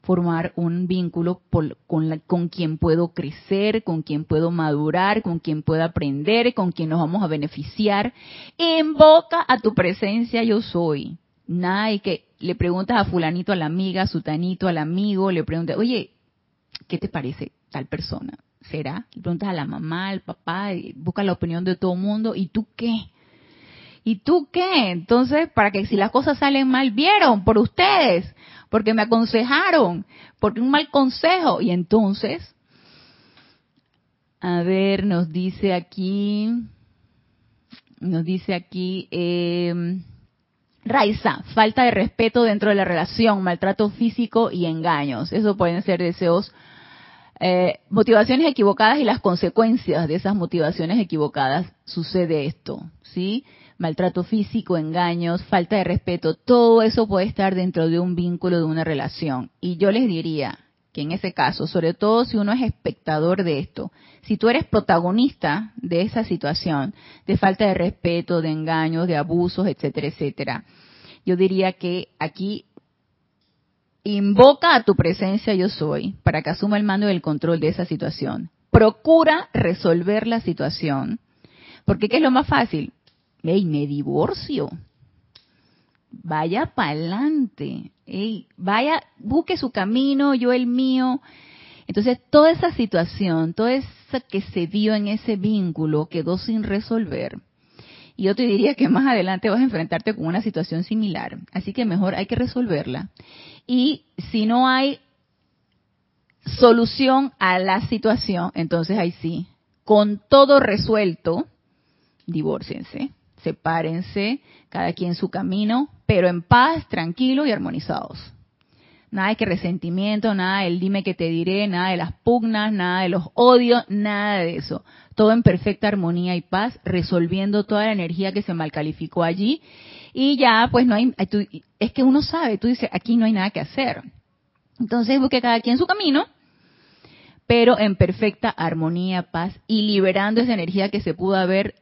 formar un vínculo con, con quien puedo crecer, con quien puedo madurar, con quien puedo aprender, con quien nos vamos a beneficiar. Invoca a tu presencia yo soy. Nada y que le preguntas a fulanito, a la amiga, a sutanito, al amigo, le preguntas, oye, ¿qué te parece tal persona? Será. Y preguntas a la mamá, al papá, y busca la opinión de todo el mundo. ¿Y tú qué? ¿Y tú qué? Entonces, para que si las cosas salen mal, vieron por ustedes, porque me aconsejaron, porque un mal consejo. Y entonces, a ver, nos dice aquí, nos dice aquí, eh, Raiza, falta de respeto dentro de la relación, maltrato físico y engaños. Eso pueden ser deseos eh, motivaciones equivocadas y las consecuencias de esas motivaciones equivocadas sucede esto, ¿sí? Maltrato físico, engaños, falta de respeto, todo eso puede estar dentro de un vínculo, de una relación. Y yo les diría que en ese caso, sobre todo si uno es espectador de esto, si tú eres protagonista de esa situación, de falta de respeto, de engaños, de abusos, etcétera, etcétera, yo diría que aquí Invoca a tu presencia yo soy para que asuma el mando y el control de esa situación. Procura resolver la situación. Porque ¿qué es lo más fácil? Ey, me divorcio. Vaya para adelante. vaya, busque su camino, yo el mío. Entonces, toda esa situación, todo eso que se dio en ese vínculo quedó sin resolver. Y yo te diría que más adelante vas a enfrentarte con una situación similar. Así que mejor hay que resolverla. Y si no hay solución a la situación, entonces ahí sí, con todo resuelto, divórciense, sepárense, cada quien su camino, pero en paz, tranquilo y armonizados. Nada de que resentimiento, nada del dime que te diré, nada de las pugnas, nada de los odios, nada de eso. Todo en perfecta armonía y paz, resolviendo toda la energía que se malcalificó allí. Y ya, pues no hay, es que uno sabe, tú dices, aquí no hay nada que hacer. Entonces busque cada quien su camino, pero en perfecta armonía, paz y liberando esa energía que se pudo haber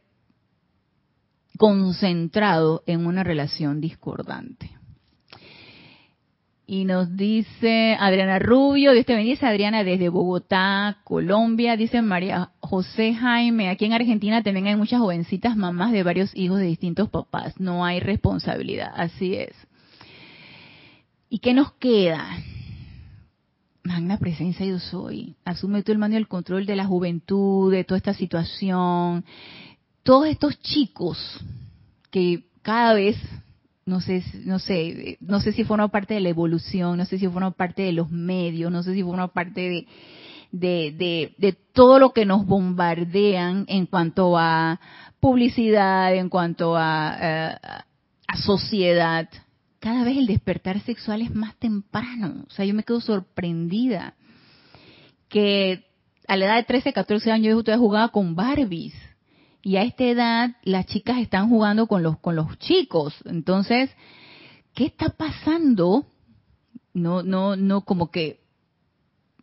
concentrado en una relación discordante. Y nos dice Adriana Rubio, Dios te bendice, Adriana desde Bogotá, Colombia. Dice María José Jaime, aquí en Argentina también hay muchas jovencitas mamás de varios hijos de distintos papás. No hay responsabilidad, así es. ¿Y qué nos queda? Magna presencia yo soy. Asume tú el mando y el control de la juventud, de toda esta situación. Todos estos chicos que cada vez no sé, no sé, no sé si forma parte de la evolución, no sé si forma parte de los medios, no sé si forma parte de, de, de, todo lo que nos bombardean en cuanto a publicidad, en cuanto a, eh, a sociedad. Cada vez el despertar sexual es más temprano. O sea, yo me quedo sorprendida que a la edad de 13, 14 años yo todavía jugaba con Barbies y a esta edad las chicas están jugando con los con los chicos. Entonces, ¿qué está pasando? No no no como que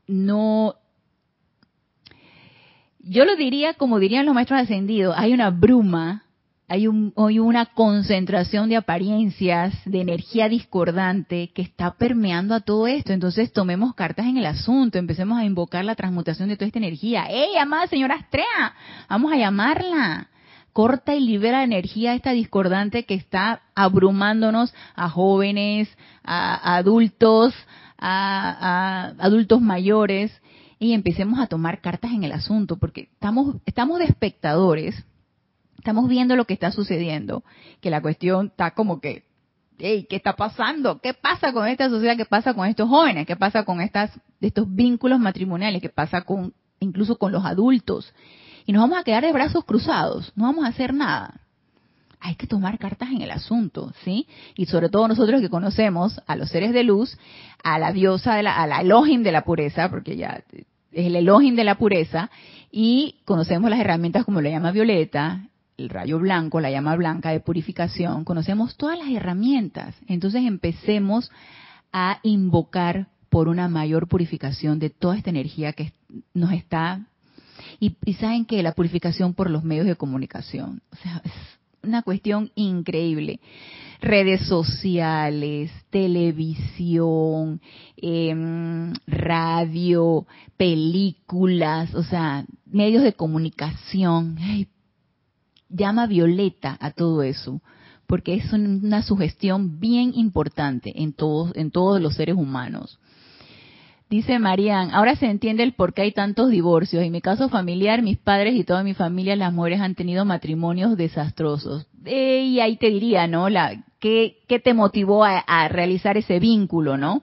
no yo lo diría como dirían los maestros ascendidos, hay una bruma hay, un, una concentración de apariencias, de energía discordante que está permeando a todo esto. Entonces tomemos cartas en el asunto, empecemos a invocar la transmutación de toda esta energía. ¡Ey, amada señora Astrea! Vamos a llamarla. Corta y libera energía esta discordante que está abrumándonos a jóvenes, a, adultos, a adultos mayores y empecemos a tomar cartas en el asunto porque estamos, estamos de espectadores estamos viendo lo que está sucediendo, que la cuestión está como que, hey, ¿qué está pasando? ¿Qué pasa con esta sociedad? ¿Qué pasa con estos jóvenes? ¿Qué pasa con estas, estos vínculos matrimoniales? ¿Qué pasa con, incluso con los adultos? Y nos vamos a quedar de brazos cruzados, no vamos a hacer nada. Hay que tomar cartas en el asunto, ¿sí? Y sobre todo nosotros que conocemos a los seres de luz, a la diosa, de la, a la Elohim de la pureza, porque ya es el Elohim de la pureza, y conocemos las herramientas como lo llama Violeta, el rayo blanco, la llama blanca de purificación, conocemos todas las herramientas. Entonces empecemos a invocar por una mayor purificación de toda esta energía que nos está... Y, saben que la purificación por los medios de comunicación, o sea, es una cuestión increíble. Redes sociales, televisión, em, radio, películas, o sea, medios de comunicación llama violeta a todo eso, porque es una sugestión bien importante en todos, en todos los seres humanos. Dice Marian, ahora se entiende el por qué hay tantos divorcios. En mi caso familiar, mis padres y toda mi familia, las mujeres han tenido matrimonios desastrosos. y ahí te diría, ¿no? ¿qué, ¿Qué te motivó a realizar ese vínculo, no?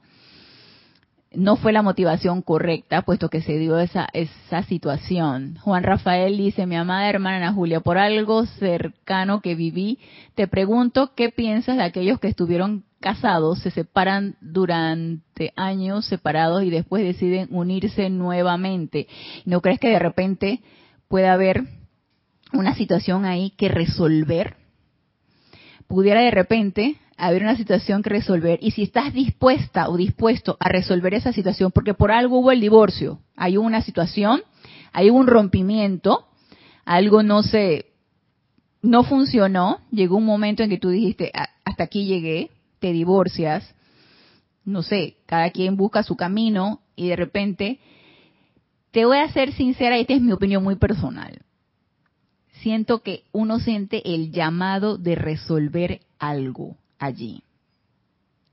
No fue la motivación correcta, puesto que se dio esa, esa situación. Juan Rafael dice, mi amada hermana Ana Julia, por algo cercano que viví, te pregunto qué piensas de aquellos que estuvieron casados, se separan durante años separados y después deciden unirse nuevamente. ¿No crees que de repente pueda haber una situación ahí que resolver? Pudiera de repente haber una situación que resolver y si estás dispuesta o dispuesto a resolver esa situación, porque por algo hubo el divorcio, hay una situación, hay un rompimiento, algo no se, no funcionó, llegó un momento en que tú dijiste, hasta aquí llegué, te divorcias, no sé, cada quien busca su camino y de repente, te voy a ser sincera, esta es mi opinión muy personal. Siento que uno siente el llamado de resolver algo allí.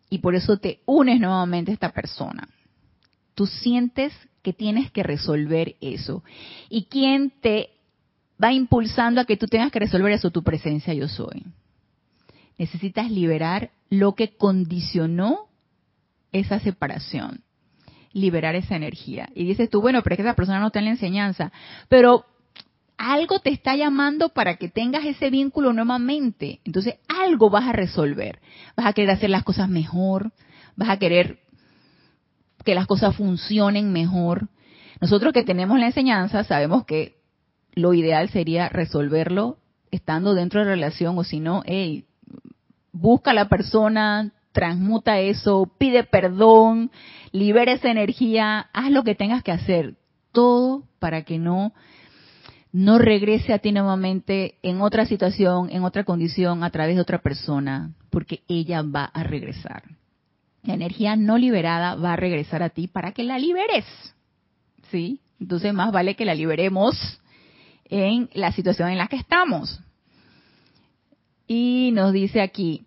Y por eso te unes nuevamente a esta persona. Tú sientes que tienes que resolver eso. ¿Y quién te va impulsando a que tú tengas que resolver eso? Tu presencia yo soy. Necesitas liberar lo que condicionó esa separación, liberar esa energía. Y dices tú, bueno, pero es que esa persona no está en la enseñanza, pero algo te está llamando para que tengas ese vínculo nuevamente. Entonces algo vas a resolver. Vas a querer hacer las cosas mejor, vas a querer que las cosas funcionen mejor. Nosotros que tenemos la enseñanza sabemos que lo ideal sería resolverlo estando dentro de la relación o si no, hey, busca a la persona, transmuta eso, pide perdón, libera esa energía, haz lo que tengas que hacer, todo para que no no regrese a ti nuevamente en otra situación, en otra condición, a través de otra persona, porque ella va a regresar. La energía no liberada va a regresar a ti para que la liberes. ¿Sí? Entonces más vale que la liberemos en la situación en la que estamos. Y nos dice aquí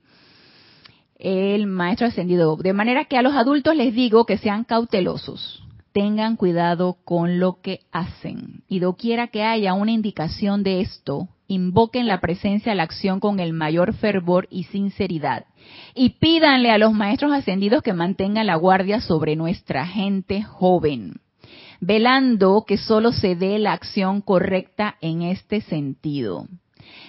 el maestro ascendido, de manera que a los adultos les digo que sean cautelosos, tengan cuidado con lo que hacen. Y doquiera que haya una indicación de esto, invoquen la presencia de la acción con el mayor fervor y sinceridad. Y pídanle a los maestros ascendidos que mantengan la guardia sobre nuestra gente joven, velando que solo se dé la acción correcta en este sentido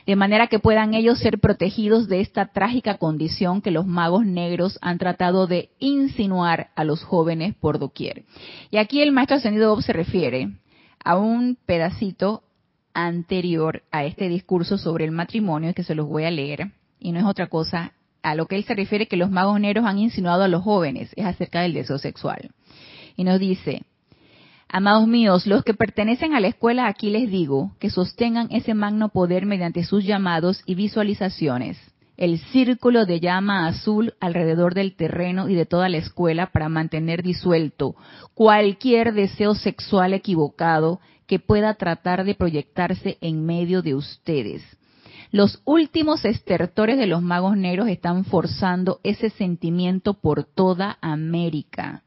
de manera que puedan ellos ser protegidos de esta trágica condición que los magos negros han tratado de insinuar a los jóvenes por doquier. Y aquí el maestro ascendido Bob se refiere a un pedacito anterior a este discurso sobre el matrimonio que se los voy a leer y no es otra cosa a lo que él se refiere que los magos negros han insinuado a los jóvenes es acerca del deseo sexual. Y nos dice, Amados míos, los que pertenecen a la escuela aquí les digo que sostengan ese magno poder mediante sus llamados y visualizaciones. El círculo de llama azul alrededor del terreno y de toda la escuela para mantener disuelto cualquier deseo sexual equivocado que pueda tratar de proyectarse en medio de ustedes. Los últimos estertores de los magos negros están forzando ese sentimiento por toda América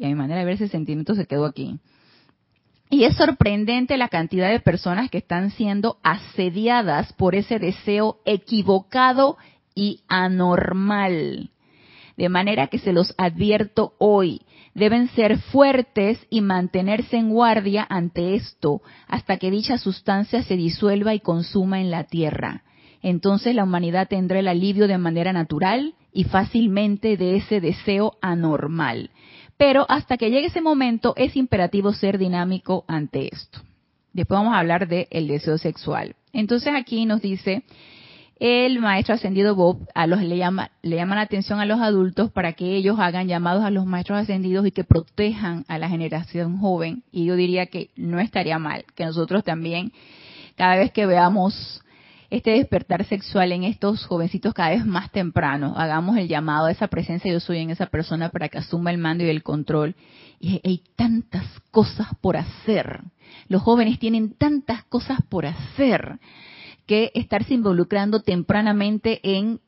y a mi manera de ver ese sentimiento se quedó aquí. Y es sorprendente la cantidad de personas que están siendo asediadas por ese deseo equivocado y anormal. De manera que se los advierto hoy, deben ser fuertes y mantenerse en guardia ante esto hasta que dicha sustancia se disuelva y consuma en la tierra. Entonces la humanidad tendrá el alivio de manera natural y fácilmente de ese deseo anormal. Pero hasta que llegue ese momento es imperativo ser dinámico ante esto. Después vamos a hablar del deseo sexual. Entonces aquí nos dice el maestro ascendido Bob a los le llama le llama la atención a los adultos para que ellos hagan llamados a los maestros ascendidos y que protejan a la generación joven y yo diría que no estaría mal que nosotros también cada vez que veamos este despertar sexual en estos jovencitos cada vez más temprano. Hagamos el llamado a esa presencia yo soy en esa persona para que asuma el mando y el control. Y hay tantas cosas por hacer. Los jóvenes tienen tantas cosas por hacer que estarse involucrando tempranamente en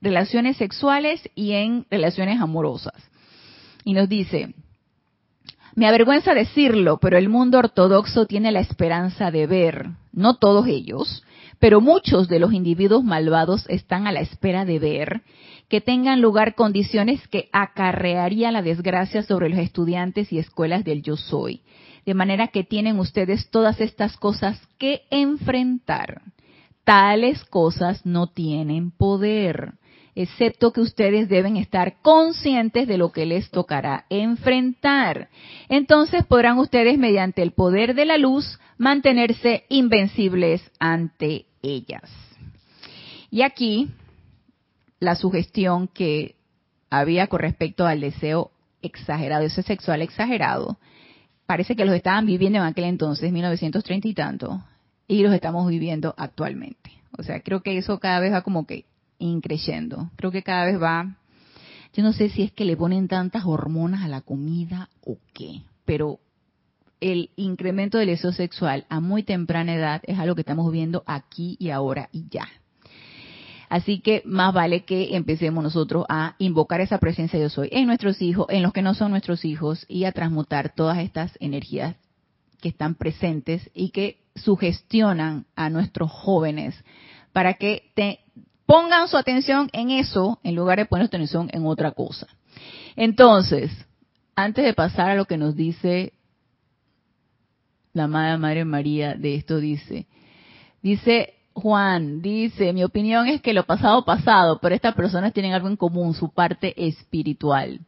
relaciones sexuales y en relaciones amorosas. Y nos dice, me avergüenza decirlo, pero el mundo ortodoxo tiene la esperanza de ver, no todos ellos, pero muchos de los individuos malvados están a la espera de ver que tengan lugar condiciones que acarrearía la desgracia sobre los estudiantes y escuelas del yo soy. De manera que tienen ustedes todas estas cosas que enfrentar. Tales cosas no tienen poder, excepto que ustedes deben estar conscientes de lo que les tocará enfrentar. Entonces podrán ustedes, mediante el poder de la luz, mantenerse invencibles ante ellas. Y aquí la sugestión que había con respecto al deseo exagerado, ese sexual exagerado, parece que los estaban viviendo en aquel entonces, 1930 y tanto, y los estamos viviendo actualmente. O sea, creo que eso cada vez va como que increyendo. Creo que cada vez va, yo no sé si es que le ponen tantas hormonas a la comida o qué, pero el incremento del deseo sexual a muy temprana edad es algo que estamos viendo aquí y ahora y ya. Así que más vale que empecemos nosotros a invocar esa presencia yo soy en nuestros hijos, en los que no son nuestros hijos y a transmutar todas estas energías que están presentes y que sugestionan a nuestros jóvenes para que pongan su atención en eso en lugar de poner su atención en otra cosa. Entonces, antes de pasar a lo que nos dice la Madre María de esto, dice, dice Juan, dice, mi opinión es que lo pasado pasado, pero estas personas tienen algo en común, su parte espiritual.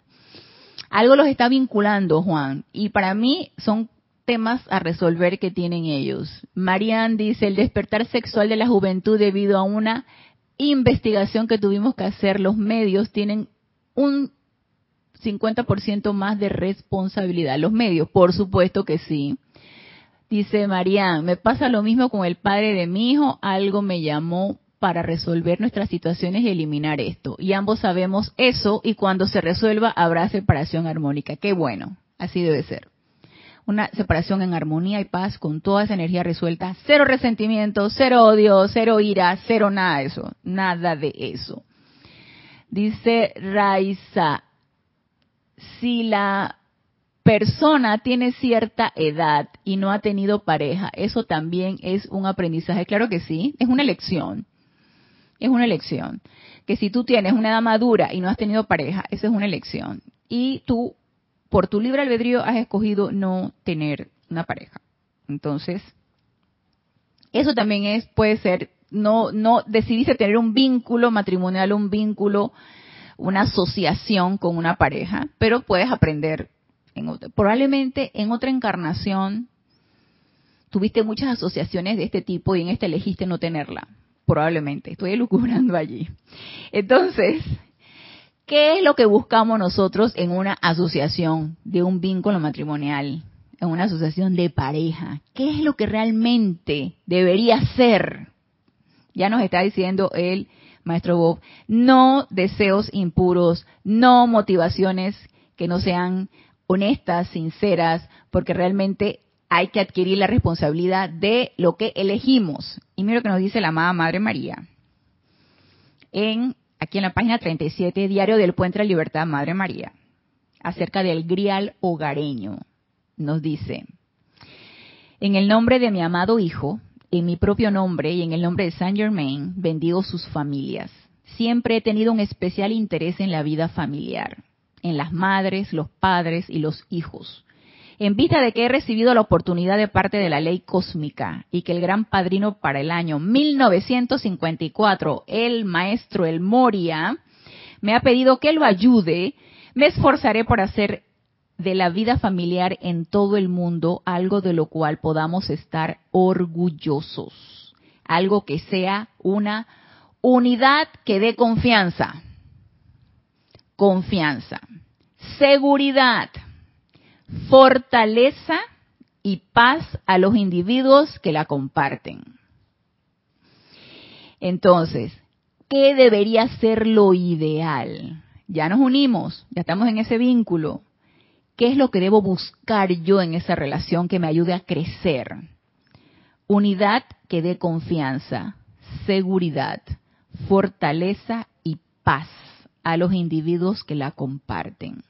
Algo los está vinculando, Juan, y para mí son temas a resolver que tienen ellos. Marian dice, el despertar sexual de la juventud debido a una investigación que tuvimos que hacer, los medios tienen un 50% más de responsabilidad. Los medios, por supuesto que sí. Dice Marian, me pasa lo mismo con el padre de mi hijo, algo me llamó para resolver nuestras situaciones y eliminar esto. Y ambos sabemos eso y cuando se resuelva habrá separación armónica. Qué bueno, así debe ser. Una separación en armonía y paz con toda esa energía resuelta. Cero resentimiento, cero odio, cero ira, cero nada de eso. Nada de eso. Dice Raiza, si la persona tiene cierta edad y no ha tenido pareja, eso también es un aprendizaje. Claro que sí, es una elección. Es una elección. Que si tú tienes una edad madura y no has tenido pareja, esa es una elección. Y tú, por tu libre albedrío, has escogido no tener una pareja. Entonces, eso también es, puede ser, no, no decidiste tener un vínculo matrimonial, un vínculo una asociación con una pareja, pero puedes aprender. En probablemente en otra encarnación tuviste muchas asociaciones de este tipo y en esta elegiste no tenerla. Probablemente, estoy elucubrando allí. Entonces, ¿qué es lo que buscamos nosotros en una asociación de un vínculo matrimonial? En una asociación de pareja. ¿Qué es lo que realmente debería ser? Ya nos está diciendo el maestro Bob, no deseos impuros, no motivaciones que no sean honestas, sinceras, porque realmente hay que adquirir la responsabilidad de lo que elegimos. Y mira lo que nos dice la amada Madre María. En, aquí en la página 37, Diario del Puente de la Libertad, Madre María, acerca del grial hogareño. Nos dice, en el nombre de mi amado Hijo, en mi propio nombre y en el nombre de Saint Germain, bendigo sus familias. Siempre he tenido un especial interés en la vida familiar, en las madres, los padres y los hijos. En vista de que he recibido la oportunidad de parte de la ley cósmica y que el gran padrino para el año 1954, el maestro El Moria, me ha pedido que lo ayude, me esforzaré por hacer de la vida familiar en todo el mundo algo de lo cual podamos estar orgullosos, algo que sea una unidad que dé confianza, confianza, seguridad, fortaleza y paz a los individuos que la comparten. Entonces, ¿qué debería ser lo ideal? Ya nos unimos, ya estamos en ese vínculo. ¿Qué es lo que debo buscar yo en esa relación que me ayude a crecer? Unidad que dé confianza, seguridad, fortaleza y paz a los individuos que la comparten.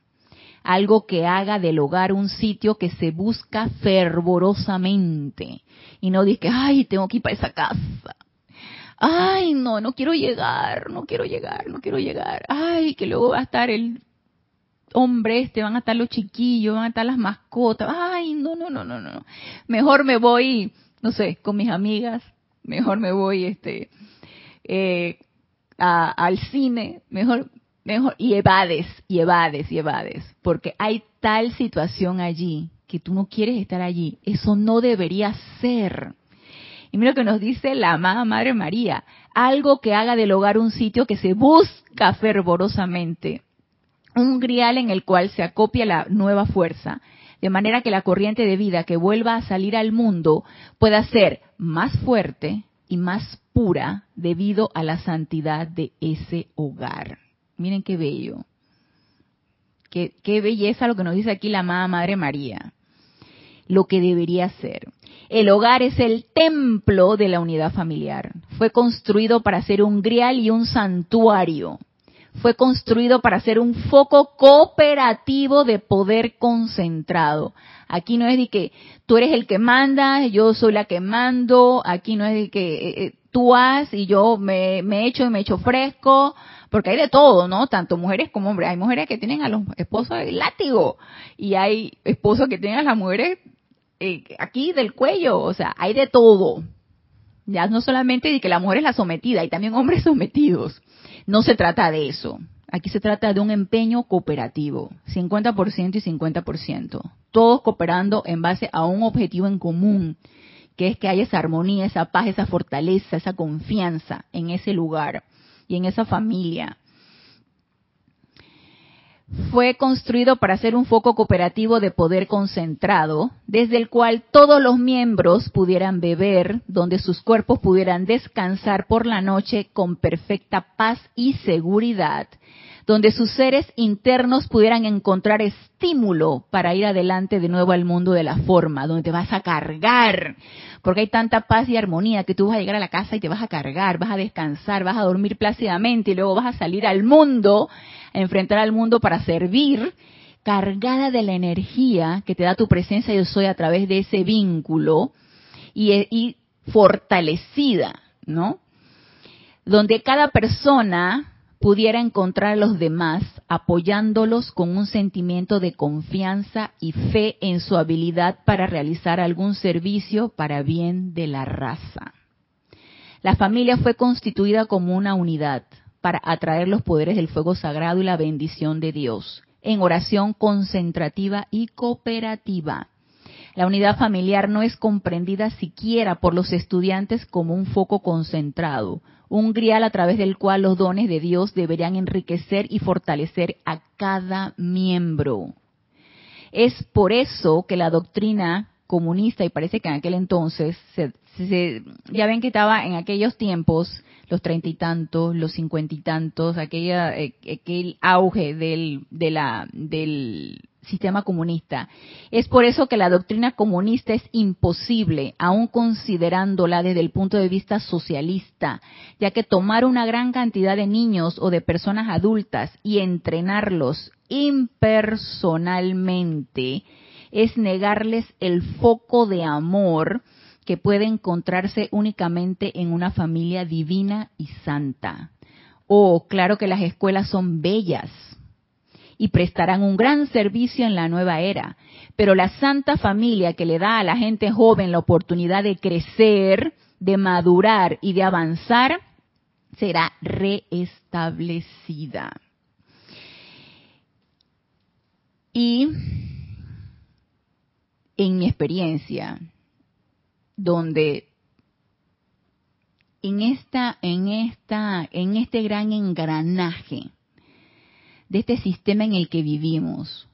Algo que haga del hogar un sitio que se busca fervorosamente. Y no diga, ay, tengo que ir para esa casa. Ay, no, no quiero llegar, no quiero llegar, no quiero llegar. Ay, que luego va a estar el hombre este, van a estar los chiquillos, van a estar las mascotas. Ay, no, no, no, no, no. Mejor me voy, no sé, con mis amigas. Mejor me voy, este, eh, al cine. Mejor, mejor, y evades, y evades, y evades. Porque hay tal situación allí que tú no quieres estar allí. Eso no debería ser. Y mira lo que nos dice la amada Madre María, algo que haga del hogar un sitio que se busca fervorosamente un grial en el cual se acopia la nueva fuerza, de manera que la corriente de vida que vuelva a salir al mundo pueda ser más fuerte y más pura debido a la santidad de ese hogar. Miren qué bello. Qué, belleza lo que nos dice aquí la amada Madre María. Lo que debería ser. El hogar es el templo de la unidad familiar, fue construido para ser un grial y un santuario. Fue construido para ser un foco cooperativo de poder concentrado. Aquí no es de que tú eres el que manda, yo soy la que mando. Aquí no es de que eh, y yo me, me echo y me echo fresco. Porque hay de todo, ¿no? Tanto mujeres como hombres. Hay mujeres que tienen a los esposos de látigo y hay esposos que tienen a las mujeres eh, aquí del cuello. O sea, hay de todo. Ya no solamente de que la mujer es la sometida, hay también hombres sometidos. No se trata de eso. Aquí se trata de un empeño cooperativo, 50% y 50%. Todos cooperando en base a un objetivo en común, que es que haya esa armonía, esa paz, esa fortaleza, esa confianza en ese lugar y en esa familia. Fue construido para ser un foco cooperativo de poder concentrado, desde el cual todos los miembros pudieran beber, donde sus cuerpos pudieran descansar por la noche con perfecta paz y seguridad, donde sus seres internos pudieran encontrar estímulo para ir adelante de nuevo al mundo de la forma, donde te vas a cargar, porque hay tanta paz y armonía que tú vas a llegar a la casa y te vas a cargar, vas a descansar, vas a dormir plácidamente y luego vas a salir al mundo, a enfrentar al mundo para servir, cargada de la energía que te da tu presencia yo soy a través de ese vínculo y, y fortalecida, ¿no? Donde cada persona pudiera encontrar a los demás apoyándolos con un sentimiento de confianza y fe en su habilidad para realizar algún servicio para bien de la raza. La familia fue constituida como una unidad para atraer los poderes del fuego sagrado y la bendición de Dios, en oración concentrativa y cooperativa. La unidad familiar no es comprendida siquiera por los estudiantes como un foco concentrado, un grial a través del cual los dones de Dios deberían enriquecer y fortalecer a cada miembro. Es por eso que la doctrina comunista, y parece que en aquel entonces, ya ven que estaba en aquellos tiempos, los treinta y tantos, los cincuenta y tantos, aquella, eh, aquel auge del, de la, del sistema comunista. Es por eso que la doctrina comunista es imposible, aun considerándola desde el punto de vista socialista, ya que tomar una gran cantidad de niños o de personas adultas y entrenarlos impersonalmente es negarles el foco de amor que puede encontrarse únicamente en una familia divina y santa. Oh, claro que las escuelas son bellas, y prestarán un gran servicio en la nueva era. Pero la Santa Familia que le da a la gente joven la oportunidad de crecer, de madurar y de avanzar, será reestablecida. Y en mi experiencia, donde en esta, en esta, en este gran engranaje de este sistema en el que vivimos,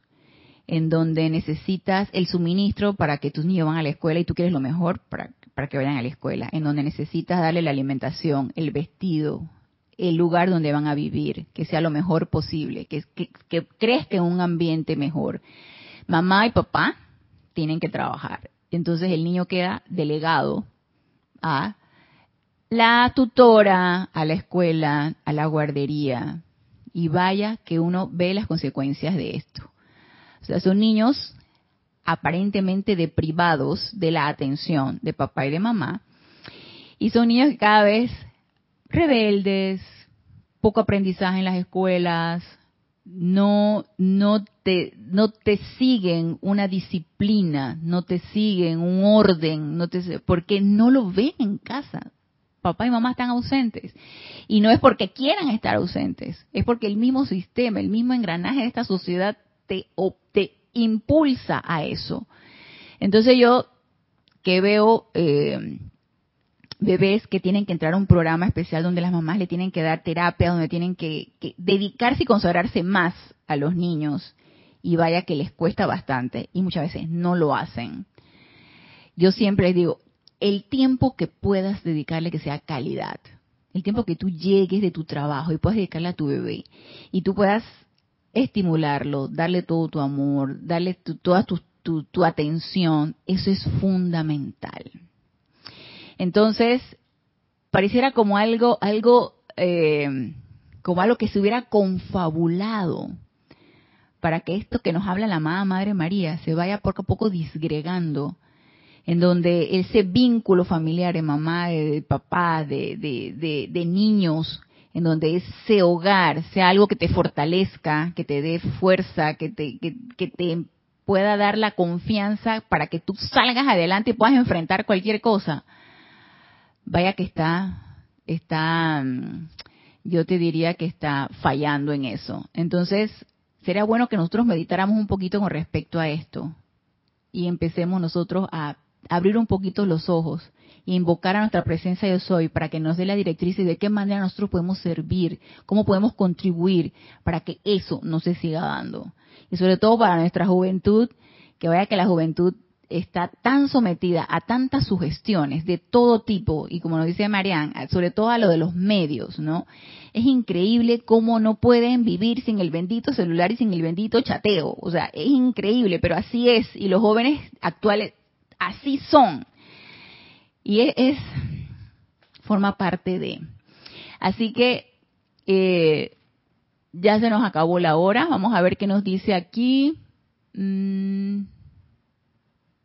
en donde necesitas el suministro para que tus niños van a la escuela y tú quieres lo mejor para, para que vayan a la escuela, en donde necesitas darle la alimentación, el vestido, el lugar donde van a vivir, que sea lo mejor posible, que, que, que crezca un ambiente mejor. Mamá y papá tienen que trabajar. Entonces el niño queda delegado a la tutora, a la escuela, a la guardería, y vaya que uno ve las consecuencias de esto. O sea, son niños aparentemente deprivados de la atención de papá y de mamá. Y son niños cada vez rebeldes, poco aprendizaje en las escuelas, no, no, te, no te siguen una disciplina, no te siguen un orden, no te, porque no lo ven en casa papá y mamá están ausentes. Y no es porque quieran estar ausentes, es porque el mismo sistema, el mismo engranaje de esta sociedad te, te impulsa a eso. Entonces yo que veo eh, bebés que tienen que entrar a un programa especial donde las mamás le tienen que dar terapia, donde tienen que, que dedicarse y consagrarse más a los niños, y vaya que les cuesta bastante, y muchas veces no lo hacen. Yo siempre digo, el tiempo que puedas dedicarle que sea calidad. El tiempo que tú llegues de tu trabajo y puedas dedicarle a tu bebé y tú puedas estimularlo, darle todo tu amor, darle toda tu, tu atención, eso es fundamental. Entonces, pareciera como algo, algo, eh, como algo que se hubiera confabulado para que esto que nos habla la amada Madre María se vaya poco a poco disgregando, en donde ese vínculo familiar de mamá, de, papá, de, de, de, niños, en donde ese hogar sea algo que te fortalezca, que te dé fuerza, que te, que te pueda dar la confianza para que tú salgas adelante y puedas enfrentar cualquier cosa. Vaya que está, está, mm, yo te diría que está fallando en eso. Entonces, sería bueno que nosotros meditáramos un poquito con respecto a esto y empecemos nosotros a abrir un poquito los ojos e invocar a nuestra presencia yo soy para que nos dé la directriz y de qué manera nosotros podemos servir, cómo podemos contribuir para que eso no se siga dando. Y sobre todo para nuestra juventud, que vaya que la juventud está tan sometida a tantas sugestiones de todo tipo, y como nos dice Marianne, sobre todo a lo de los medios, ¿no? Es increíble cómo no pueden vivir sin el bendito celular y sin el bendito chateo. O sea, es increíble, pero así es. Y los jóvenes actuales así son. Y es, forma parte de. Así que eh, ya se nos acabó la hora. Vamos a ver qué nos dice aquí. Mm,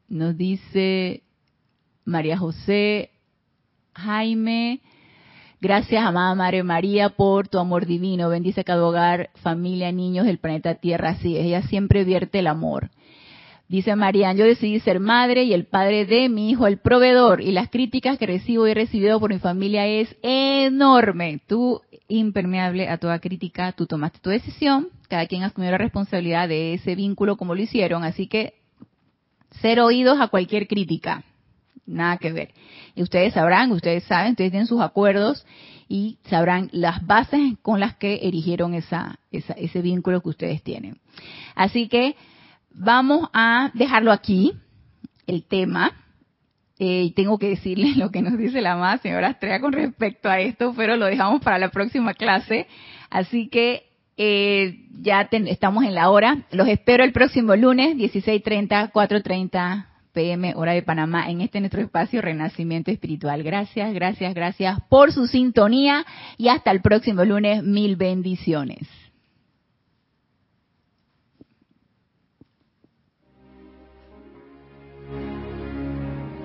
nos dice María José, Jaime. Gracias, amada Madre María, por tu amor divino. Bendice cada hogar, familia, niños del planeta Tierra. Así es, ella siempre vierte el amor. Dice Marian, yo decidí ser madre y el padre de mi hijo, el proveedor, y las críticas que recibo y he recibido por mi familia es enorme. Tú, impermeable a toda crítica, tú tomaste tu decisión, cada quien asumió la responsabilidad de ese vínculo como lo hicieron, así que ser oídos a cualquier crítica, nada que ver. Y ustedes sabrán, ustedes saben, ustedes tienen sus acuerdos y sabrán las bases con las que erigieron esa, ese vínculo que ustedes tienen. Así que vamos a dejarlo aquí, el tema. Eh, tengo que decirles lo que nos dice la más señora Estrella con respecto a esto, pero lo dejamos para la próxima clase. Así que eh, ya estamos en la hora. Los espero el próximo lunes, 16.30, 4.30 pm, hora de Panamá, en este nuestro espacio Renacimiento Espiritual. Gracias, gracias, gracias por su sintonía y hasta el próximo lunes. Mil bendiciones.